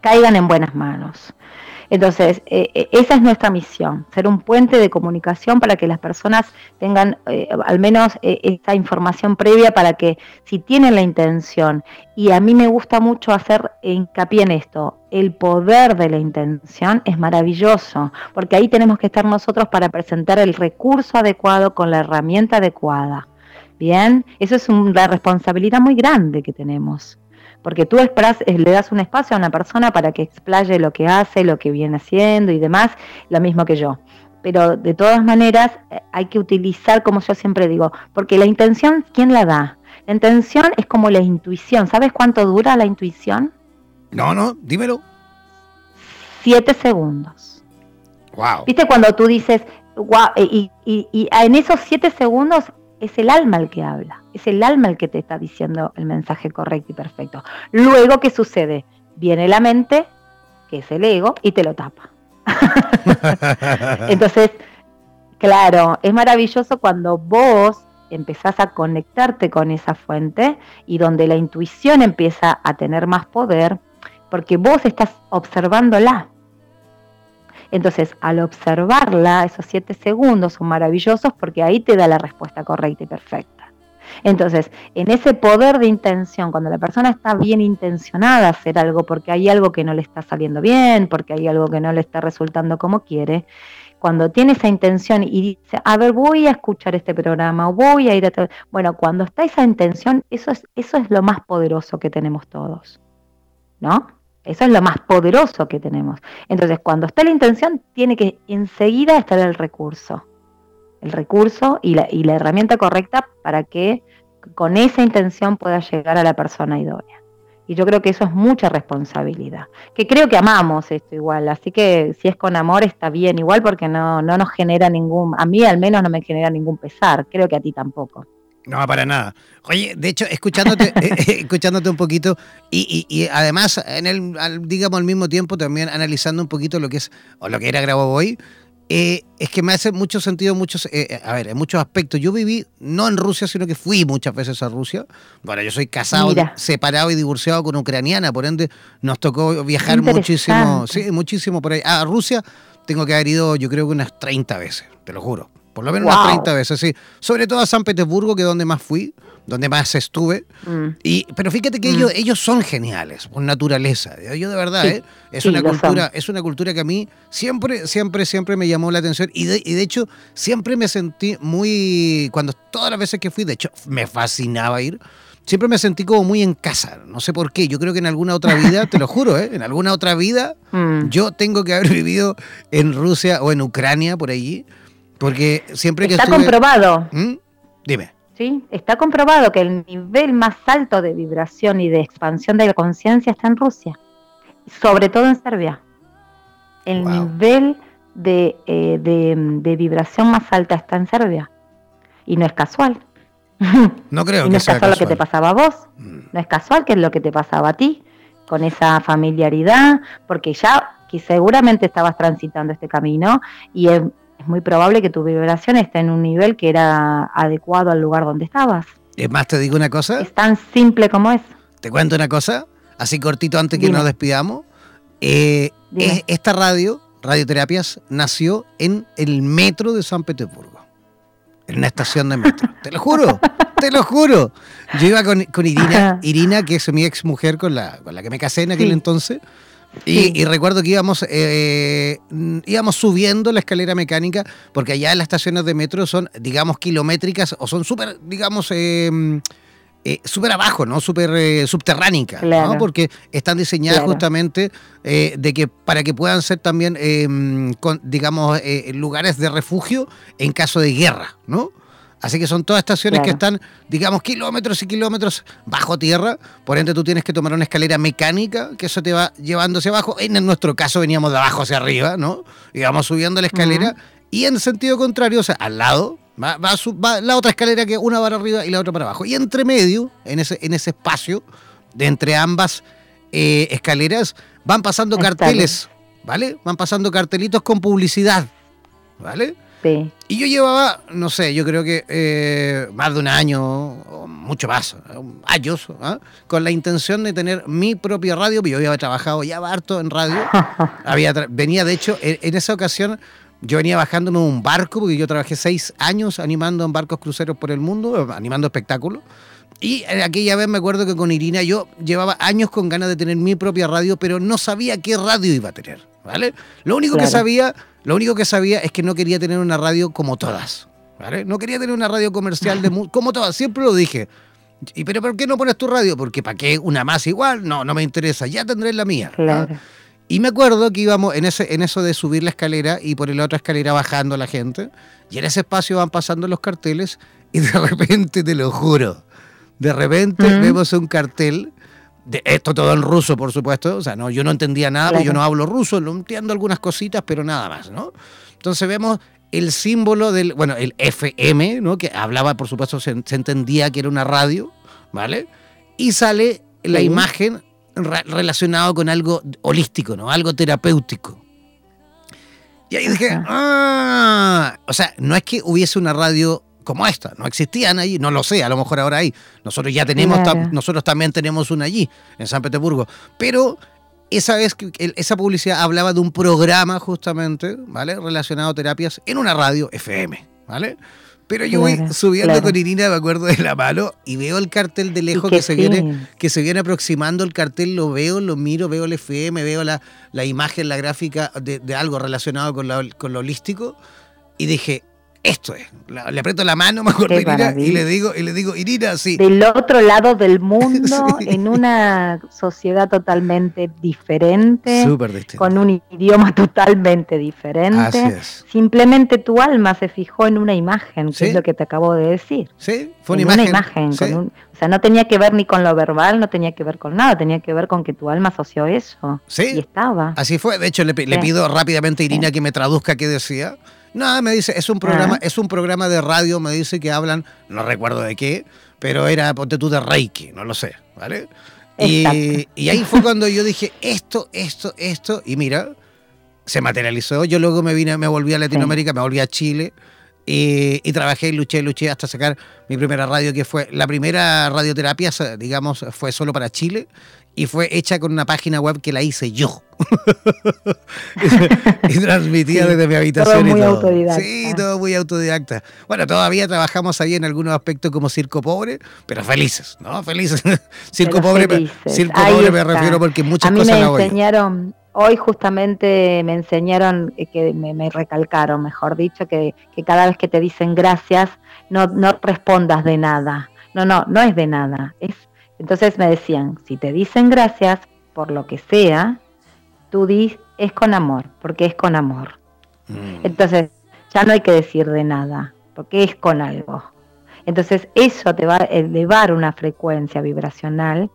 caigan en buenas manos. Entonces, eh, eh, esa es nuestra misión, ser un puente de comunicación para que las personas tengan eh, al menos eh, esta información previa para que si tienen la intención, y a mí me gusta mucho hacer hincapié en esto, el poder de la intención es maravilloso, porque ahí tenemos que estar nosotros para presentar el recurso adecuado con la herramienta adecuada. Bien, eso es una responsabilidad muy grande que tenemos porque tú le das un espacio a una persona para que explaye lo que hace, lo que viene haciendo y demás, lo mismo que yo. Pero de todas maneras eh, hay que utilizar, como yo siempre digo, porque la intención, ¿quién la da? La intención es como la intuición. ¿Sabes cuánto dura la intuición? No, no, dímelo. Siete segundos. ¡Wow! ¿Viste cuando tú dices, "Guau", eh, y, y- y en esos siete segundos es el alma el que habla, es el alma el que te está diciendo el mensaje correcto y perfecto. Luego, ¿qué sucede? Viene la mente, que es el ego, y te lo tapa. <laughs> Entonces, claro, es maravilloso cuando vos empezás a conectarte con esa fuente y donde la intuición empieza a tener más poder, porque vos estás observándola. Entonces, al observarla, esos siete segundos son maravillosos porque ahí te da la respuesta correcta y perfecta. Entonces, en ese poder de intención, cuando la persona está bien intencionada a hacer algo porque hay algo que no le está saliendo bien, porque hay algo que no le está resultando como quiere, cuando tiene esa intención y dice, a ver, voy a escuchar este programa o voy a ir a... tal-". Bueno, cuando está esa intención, eso es, eso es lo más poderoso que tenemos todos, ¿no? Eso es lo más poderoso que tenemos. Entonces, cuando está la intención, tiene que enseguida estar el recurso. El recurso y la, y la herramienta correcta para que con esa intención pueda llegar a la persona idónea. Y yo creo que eso es mucha responsabilidad. Que creo que amamos esto igual. Así que si es con amor está bien igual porque no, no nos genera ningún, a mí al menos no me genera ningún pesar. Creo que a ti tampoco. No, para nada. Oye, de hecho, escuchándote, <laughs> eh, eh, escuchándote un poquito y, y- y además, en el, al- digamos, al mismo tiempo también analizando un poquito lo que es, o lo que era Grabovoi, eh, es que me hace mucho sentido, muchos, eh, a ver, en muchos aspectos. Yo viví, no en Rusia, sino que fui muchas veces a Rusia. Bueno, yo soy casado, Mira. separado y divorciado con ucraniana, por ende nos tocó viajar muchísimo, sí, muchísimo por ahí. A Rusia tengo que haber ido, yo creo que unas 30 veces, te lo juro. Por lo menos unas Wow. 30 veces, sí. Sobre todo a San Petersburgo, que es donde más fui, donde más estuve. Mm. Y, pero fíjate que Mm. ellos, ellos son geniales, por naturaleza. Yo de verdad, Sí, ¿eh? es, sí, una cultura, es una cultura que a mí siempre, siempre, siempre me llamó la atención. Y de, y de hecho, siempre me sentí muy. Cuando todas las veces que fui, de hecho, me fascinaba ir. Siempre me sentí como muy en casa. No sé por qué. Yo creo que en alguna otra vida, te lo <laughs> juro, ¿eh? En alguna otra vida, Mm. yo tengo que haber <laughs> vivido en Rusia o en Ucrania, por allí. Porque siempre que Está estuve. comprobado, ¿Mm? Dime. ¿sí? Está comprobado que el nivel más alto de vibración y de expansión de la conciencia está en Rusia, sobre todo en Serbia. El Wow. nivel de, eh, de, de vibración más alta está en Serbia. Y no es casual. <laughs> No creo y no que es sea casual lo que te pasaba a vos. Mm. No es casual que es lo que te pasaba a ti, con esa familiaridad, porque ya que seguramente estabas transitando este camino y es, es muy probable que tu vibración esté en un nivel que era adecuado al lugar donde estabas. Es más, te digo una cosa. Es tan simple como es. Te cuento una cosa, así cortito antes que Dime. nos despidamos. Eh, es- esta radio, Radioterapias, nació en el metro de San Petersburgo. En una estación de metro. <laughs> te lo juro, te lo juro. Yo iba con, con Irina, Irina, que es mi ex mujer con la, con la que me casé en aquel Sí. entonces. Y, recuerdo que íbamos, eh, mm, íbamos subiendo la escalera mecánica, porque allá las estaciones de metro son, digamos, kilométricas o son súper, digamos, eh, eh, súper abajo, ¿no? Súper eh, subterránicas, ¿no? Porque están diseñadas Claro. justamente eh, de que para que puedan ser también, eh, con, digamos, eh, lugares de refugio en caso de guerra, ¿no? Así que son todas estaciones que están, digamos, kilómetros y kilómetros bajo tierra. Por ende, tú tienes que tomar una escalera mecánica que eso te va llevando hacia abajo. En nuestro caso veníamos de abajo hacia arriba, ¿no? Íbamos subiendo la escalera y en sentido contrario, o sea, al lado, va, va, su- va la otra escalera que una para arriba y la otra para abajo. Y entre medio, en ese, en ese espacio, de entre ambas eh, escaleras, van pasando Está carteles, ¿vale? Van pasando cartelitos con publicidad, ¿vale? Sí. Y yo llevaba, no sé, yo creo que eh, más de un año, o mucho más, eh, años, ¿ah? con la intención de tener mi propia radio, porque yo había trabajado ya harto en radio. <laughs> había venía, de hecho, en, en esa ocasión, yo venía bajando en un barco, porque yo trabajé seis años animando en barcos cruceros por el mundo, eh, animando espectáculos. Y eh, aquella vez me acuerdo que con Irina yo llevaba años con ganas de tener mi propia radio, pero no sabía qué radio iba a tener, ¿vale? Lo único que Claro. sabía, lo único que sabía es que no quería tener una radio como todas, ¿vale? No quería tener una radio comercial de como todas, siempre lo dije. ¿Y pero por qué no pones tu radio? Porque ¿para qué una más igual? No, no me interesa, ya tendré la mía. ¿ah? Claro. Y me acuerdo que íbamos en, ese, en eso de subir la escalera y por la otra escalera bajando la gente. Y en ese espacio van pasando los carteles y de repente, te lo juro, de repente Mm. vemos un cartel, de esto todo en ruso, por supuesto. O sea, no, yo no entendía nada, porque yo Claro. no hablo ruso, no entiendo algunas cositas, pero nada más, ¿no? Entonces vemos el símbolo del, bueno, el FM, ¿no? Que hablaba, por supuesto, se, se entendía que era una radio, ¿vale? Y sale la Sí. imagen re- relacionado con algo holístico, ¿no? Algo terapéutico. Y ahí dije, ah, o sea, no es que hubiese una radio como esta, no existían allí, no lo sé, a lo mejor ahora hay. Nosotros ya tenemos, ta- nosotros también tenemos una allí, en San Petersburgo. Pero esa vez que esa publicidad hablaba de un programa justamente, ¿vale? Relacionado a terapias en una radio FM, ¿vale? Pero yo voy Claro, subiendo claro. con Irina, me acuerdo de la mano, y veo el cartel de lejos que que, se sí. viene, que se viene aproximando el cartel, lo veo, lo miro, veo el FM, veo la, la imagen, la gráfica de, de algo relacionado con, la- con lo holístico, y dije, esto es. La- le aprieto la mano, <laughs> me acuerdo, Irina, y le digo, y le digo, Irina, sí. Del otro lado del <laughs> mundo, Sí. en una sociedad totalmente diferente, con un idioma totalmente diferente. Así es. Simplemente tu alma se fijó en una imagen, que Sí. es lo que te acabo de decir. Sí, fue una en imagen. una imagen. sí. con un- o sea, no tenía que ver ni con lo verbal, no tenía que ver con nada, tenía que ver con que tu alma asoció eso. Sí. Y estaba. Así fue. De hecho, le, le pido rápidamente a Irina que me traduzca qué decía. Nada, me dice, es un programa, Ah. es un programa de radio, me dice que hablan, no recuerdo de qué, pero era, ponte tú, de Reiki, no lo sé, ¿vale? Y, y ahí fue cuando yo dije, esto, esto, esto, y mira, se materializó. Yo luego me vine, me volví a Latinoamérica, me volví a Chile, Y, y trabajé, luché, luché hasta sacar mi primera radio, que fue la primera radioterapia, digamos, fue solo para Chile y fue hecha con una página web que la hice yo. <laughs> y transmitía desde mi habitación. Todo muy y todo. autodidacta. Sí, todo muy autodidacta. Bueno, todavía trabajamos ahí en algunos aspectos como circo pobre, pero felices, ¿no? Felices. <laughs> circo Pero pobre, felices. circo Ahí pobre me refiero porque muchas a mí cosas me no enseñaron, hoy justamente me enseñaron, que me, me recalcaron, mejor dicho, que, que cada vez que te dicen gracias, no, no respondas de nada. No, no, no es de nada. Es, entonces me decían, si te dicen gracias por lo que sea, tú dis, es con amor, porque es con amor. Mm. Entonces, ya no hay que decir de nada, porque es con algo. Entonces, eso te va a elevar una frecuencia vibracional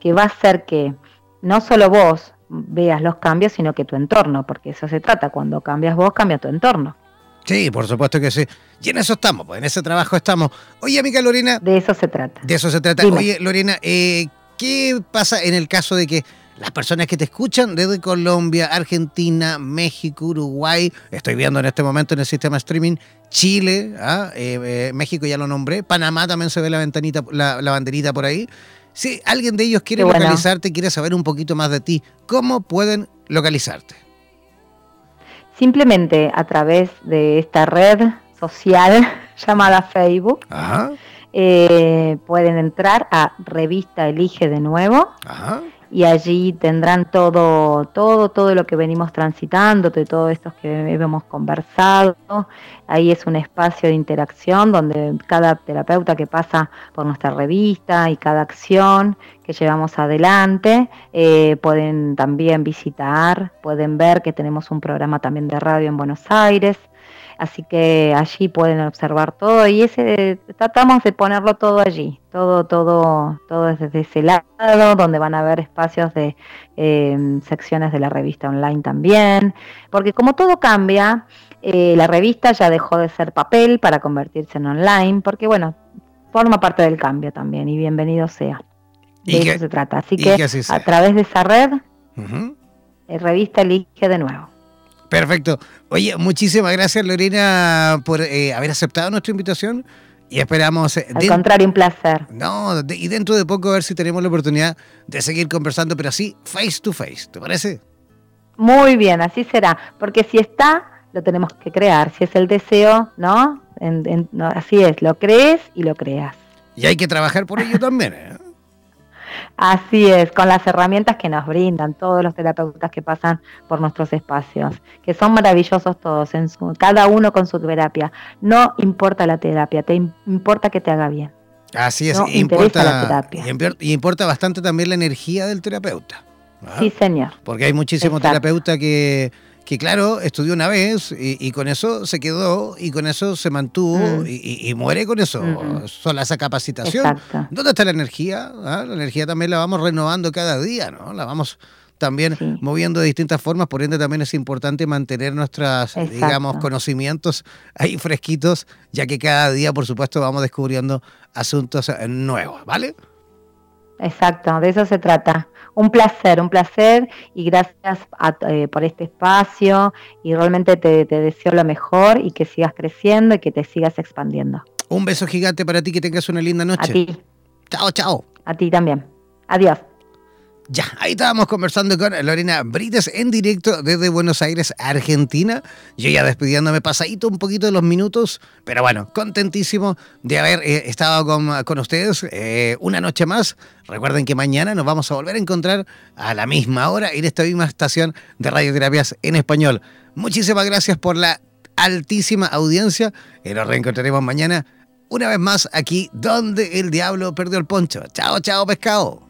que va a hacer que no solo vos veas los cambios, sino que tu entorno, porque eso se trata, cuando cambias vos, cambia tu entorno. Sí, por supuesto que sí. Y en eso estamos, pues en ese trabajo estamos. Oye, amiga Lorena, De eso se trata. de eso se trata. Dime. Oye, Lorena, eh, ¿qué pasa en el caso de que las personas que te escuchan desde Colombia, Argentina, México, Uruguay, estoy viendo en este momento en el sistema streaming, Chile, ¿ah? Eh, eh, México ya lo nombré, Panamá también se ve la ventanita, la, la banderita por ahí. Si alguien de ellos quiere bueno. localizarte, quiere saber un poquito más de ti, ¿cómo pueden localizarte? Simplemente a través de esta red social <laughs> llamada Facebook, Ajá, eh, pueden entrar a Revista Elige de nuevo ajá. y allí tendrán todo, todo, todo lo que venimos transitando, de todo esto que hemos conversado. Ahí es un espacio de interacción donde cada terapeuta que pasa por nuestra revista y cada acción que llevamos adelante eh, pueden también visitar, pueden ver que tenemos un programa también de radio en Buenos Aires. Así que allí pueden observar todo y ese tratamos de ponerlo todo allí, todo, todo, todo desde ese lado, donde van a haber espacios de eh, secciones de la revista online también, porque como todo cambia, eh, la revista ya dejó de ser papel para convertirse en online, porque bueno, forma parte del cambio también y bienvenido sea. De Y eso que- se trata. Así que, así a través de esa red, ujú. eh, revista elige de nuevo. Perfecto. Oye, muchísimas gracias Lorena por eh, haber aceptado nuestra invitación y esperamos... eh, Al contrario, un placer. no, de- y dentro de poco a ver si tenemos la oportunidad de seguir conversando, pero así face to face, ¿te parece? Muy bien, así será, porque si está, lo tenemos que crear. Si es el deseo, ¿no? En- en- no, así es, lo crees y lo creas. Y hay que trabajar por ello también. ¿eh? Así es, con las herramientas que nos brindan todos los terapeutas que pasan por nuestros espacios, que son maravillosos todos, en su, cada uno con su terapia. No importa la terapia, te im- importa que te haga bien. Así es, No, interesa la importa, terapia. y importa bastante también la energía del terapeuta. ¿ah? Sí, señor. Porque hay muchísimos terapeutas que, que, claro, estudió una vez y, y con eso se quedó y con eso se mantuvo Mm. y, muere con eso, Mm. sola esa capacitación. Exacto. ¿Dónde está la energía? Ah, La energía también la vamos renovando cada día, ¿no? La vamos también Sí. moviendo de distintas formas, por ende también es importante mantener nuestros, digamos, conocimientos ahí fresquitos, ya que cada día, por supuesto, vamos descubriendo asuntos eh, nuevos, ¿vale? Exacto, de eso se trata. Un placer, un placer y gracias a- eh, por este espacio y realmente te, te deseo lo mejor y que sigas creciendo y que te sigas expandiendo. Un beso gigante para ti, que tengas una linda A noche. ti, Chao, chao. a ti también. Adiós. Ya, ahí estábamos conversando con Lorena Brites en directo desde Buenos Aires, Argentina. Yo ya despidiéndome pasadito un poquito de los minutos, pero bueno, contentísimo de haber eh, estado con, con ustedes eh, una noche más. Recuerden que mañana nos vamos a volver a encontrar a la misma hora en esta misma estación de radioterapias en español. Muchísimas gracias por la altísima audiencia y nos reencontraremos mañana una vez más aquí donde el diablo perdió el poncho. Chao, chao, pescado.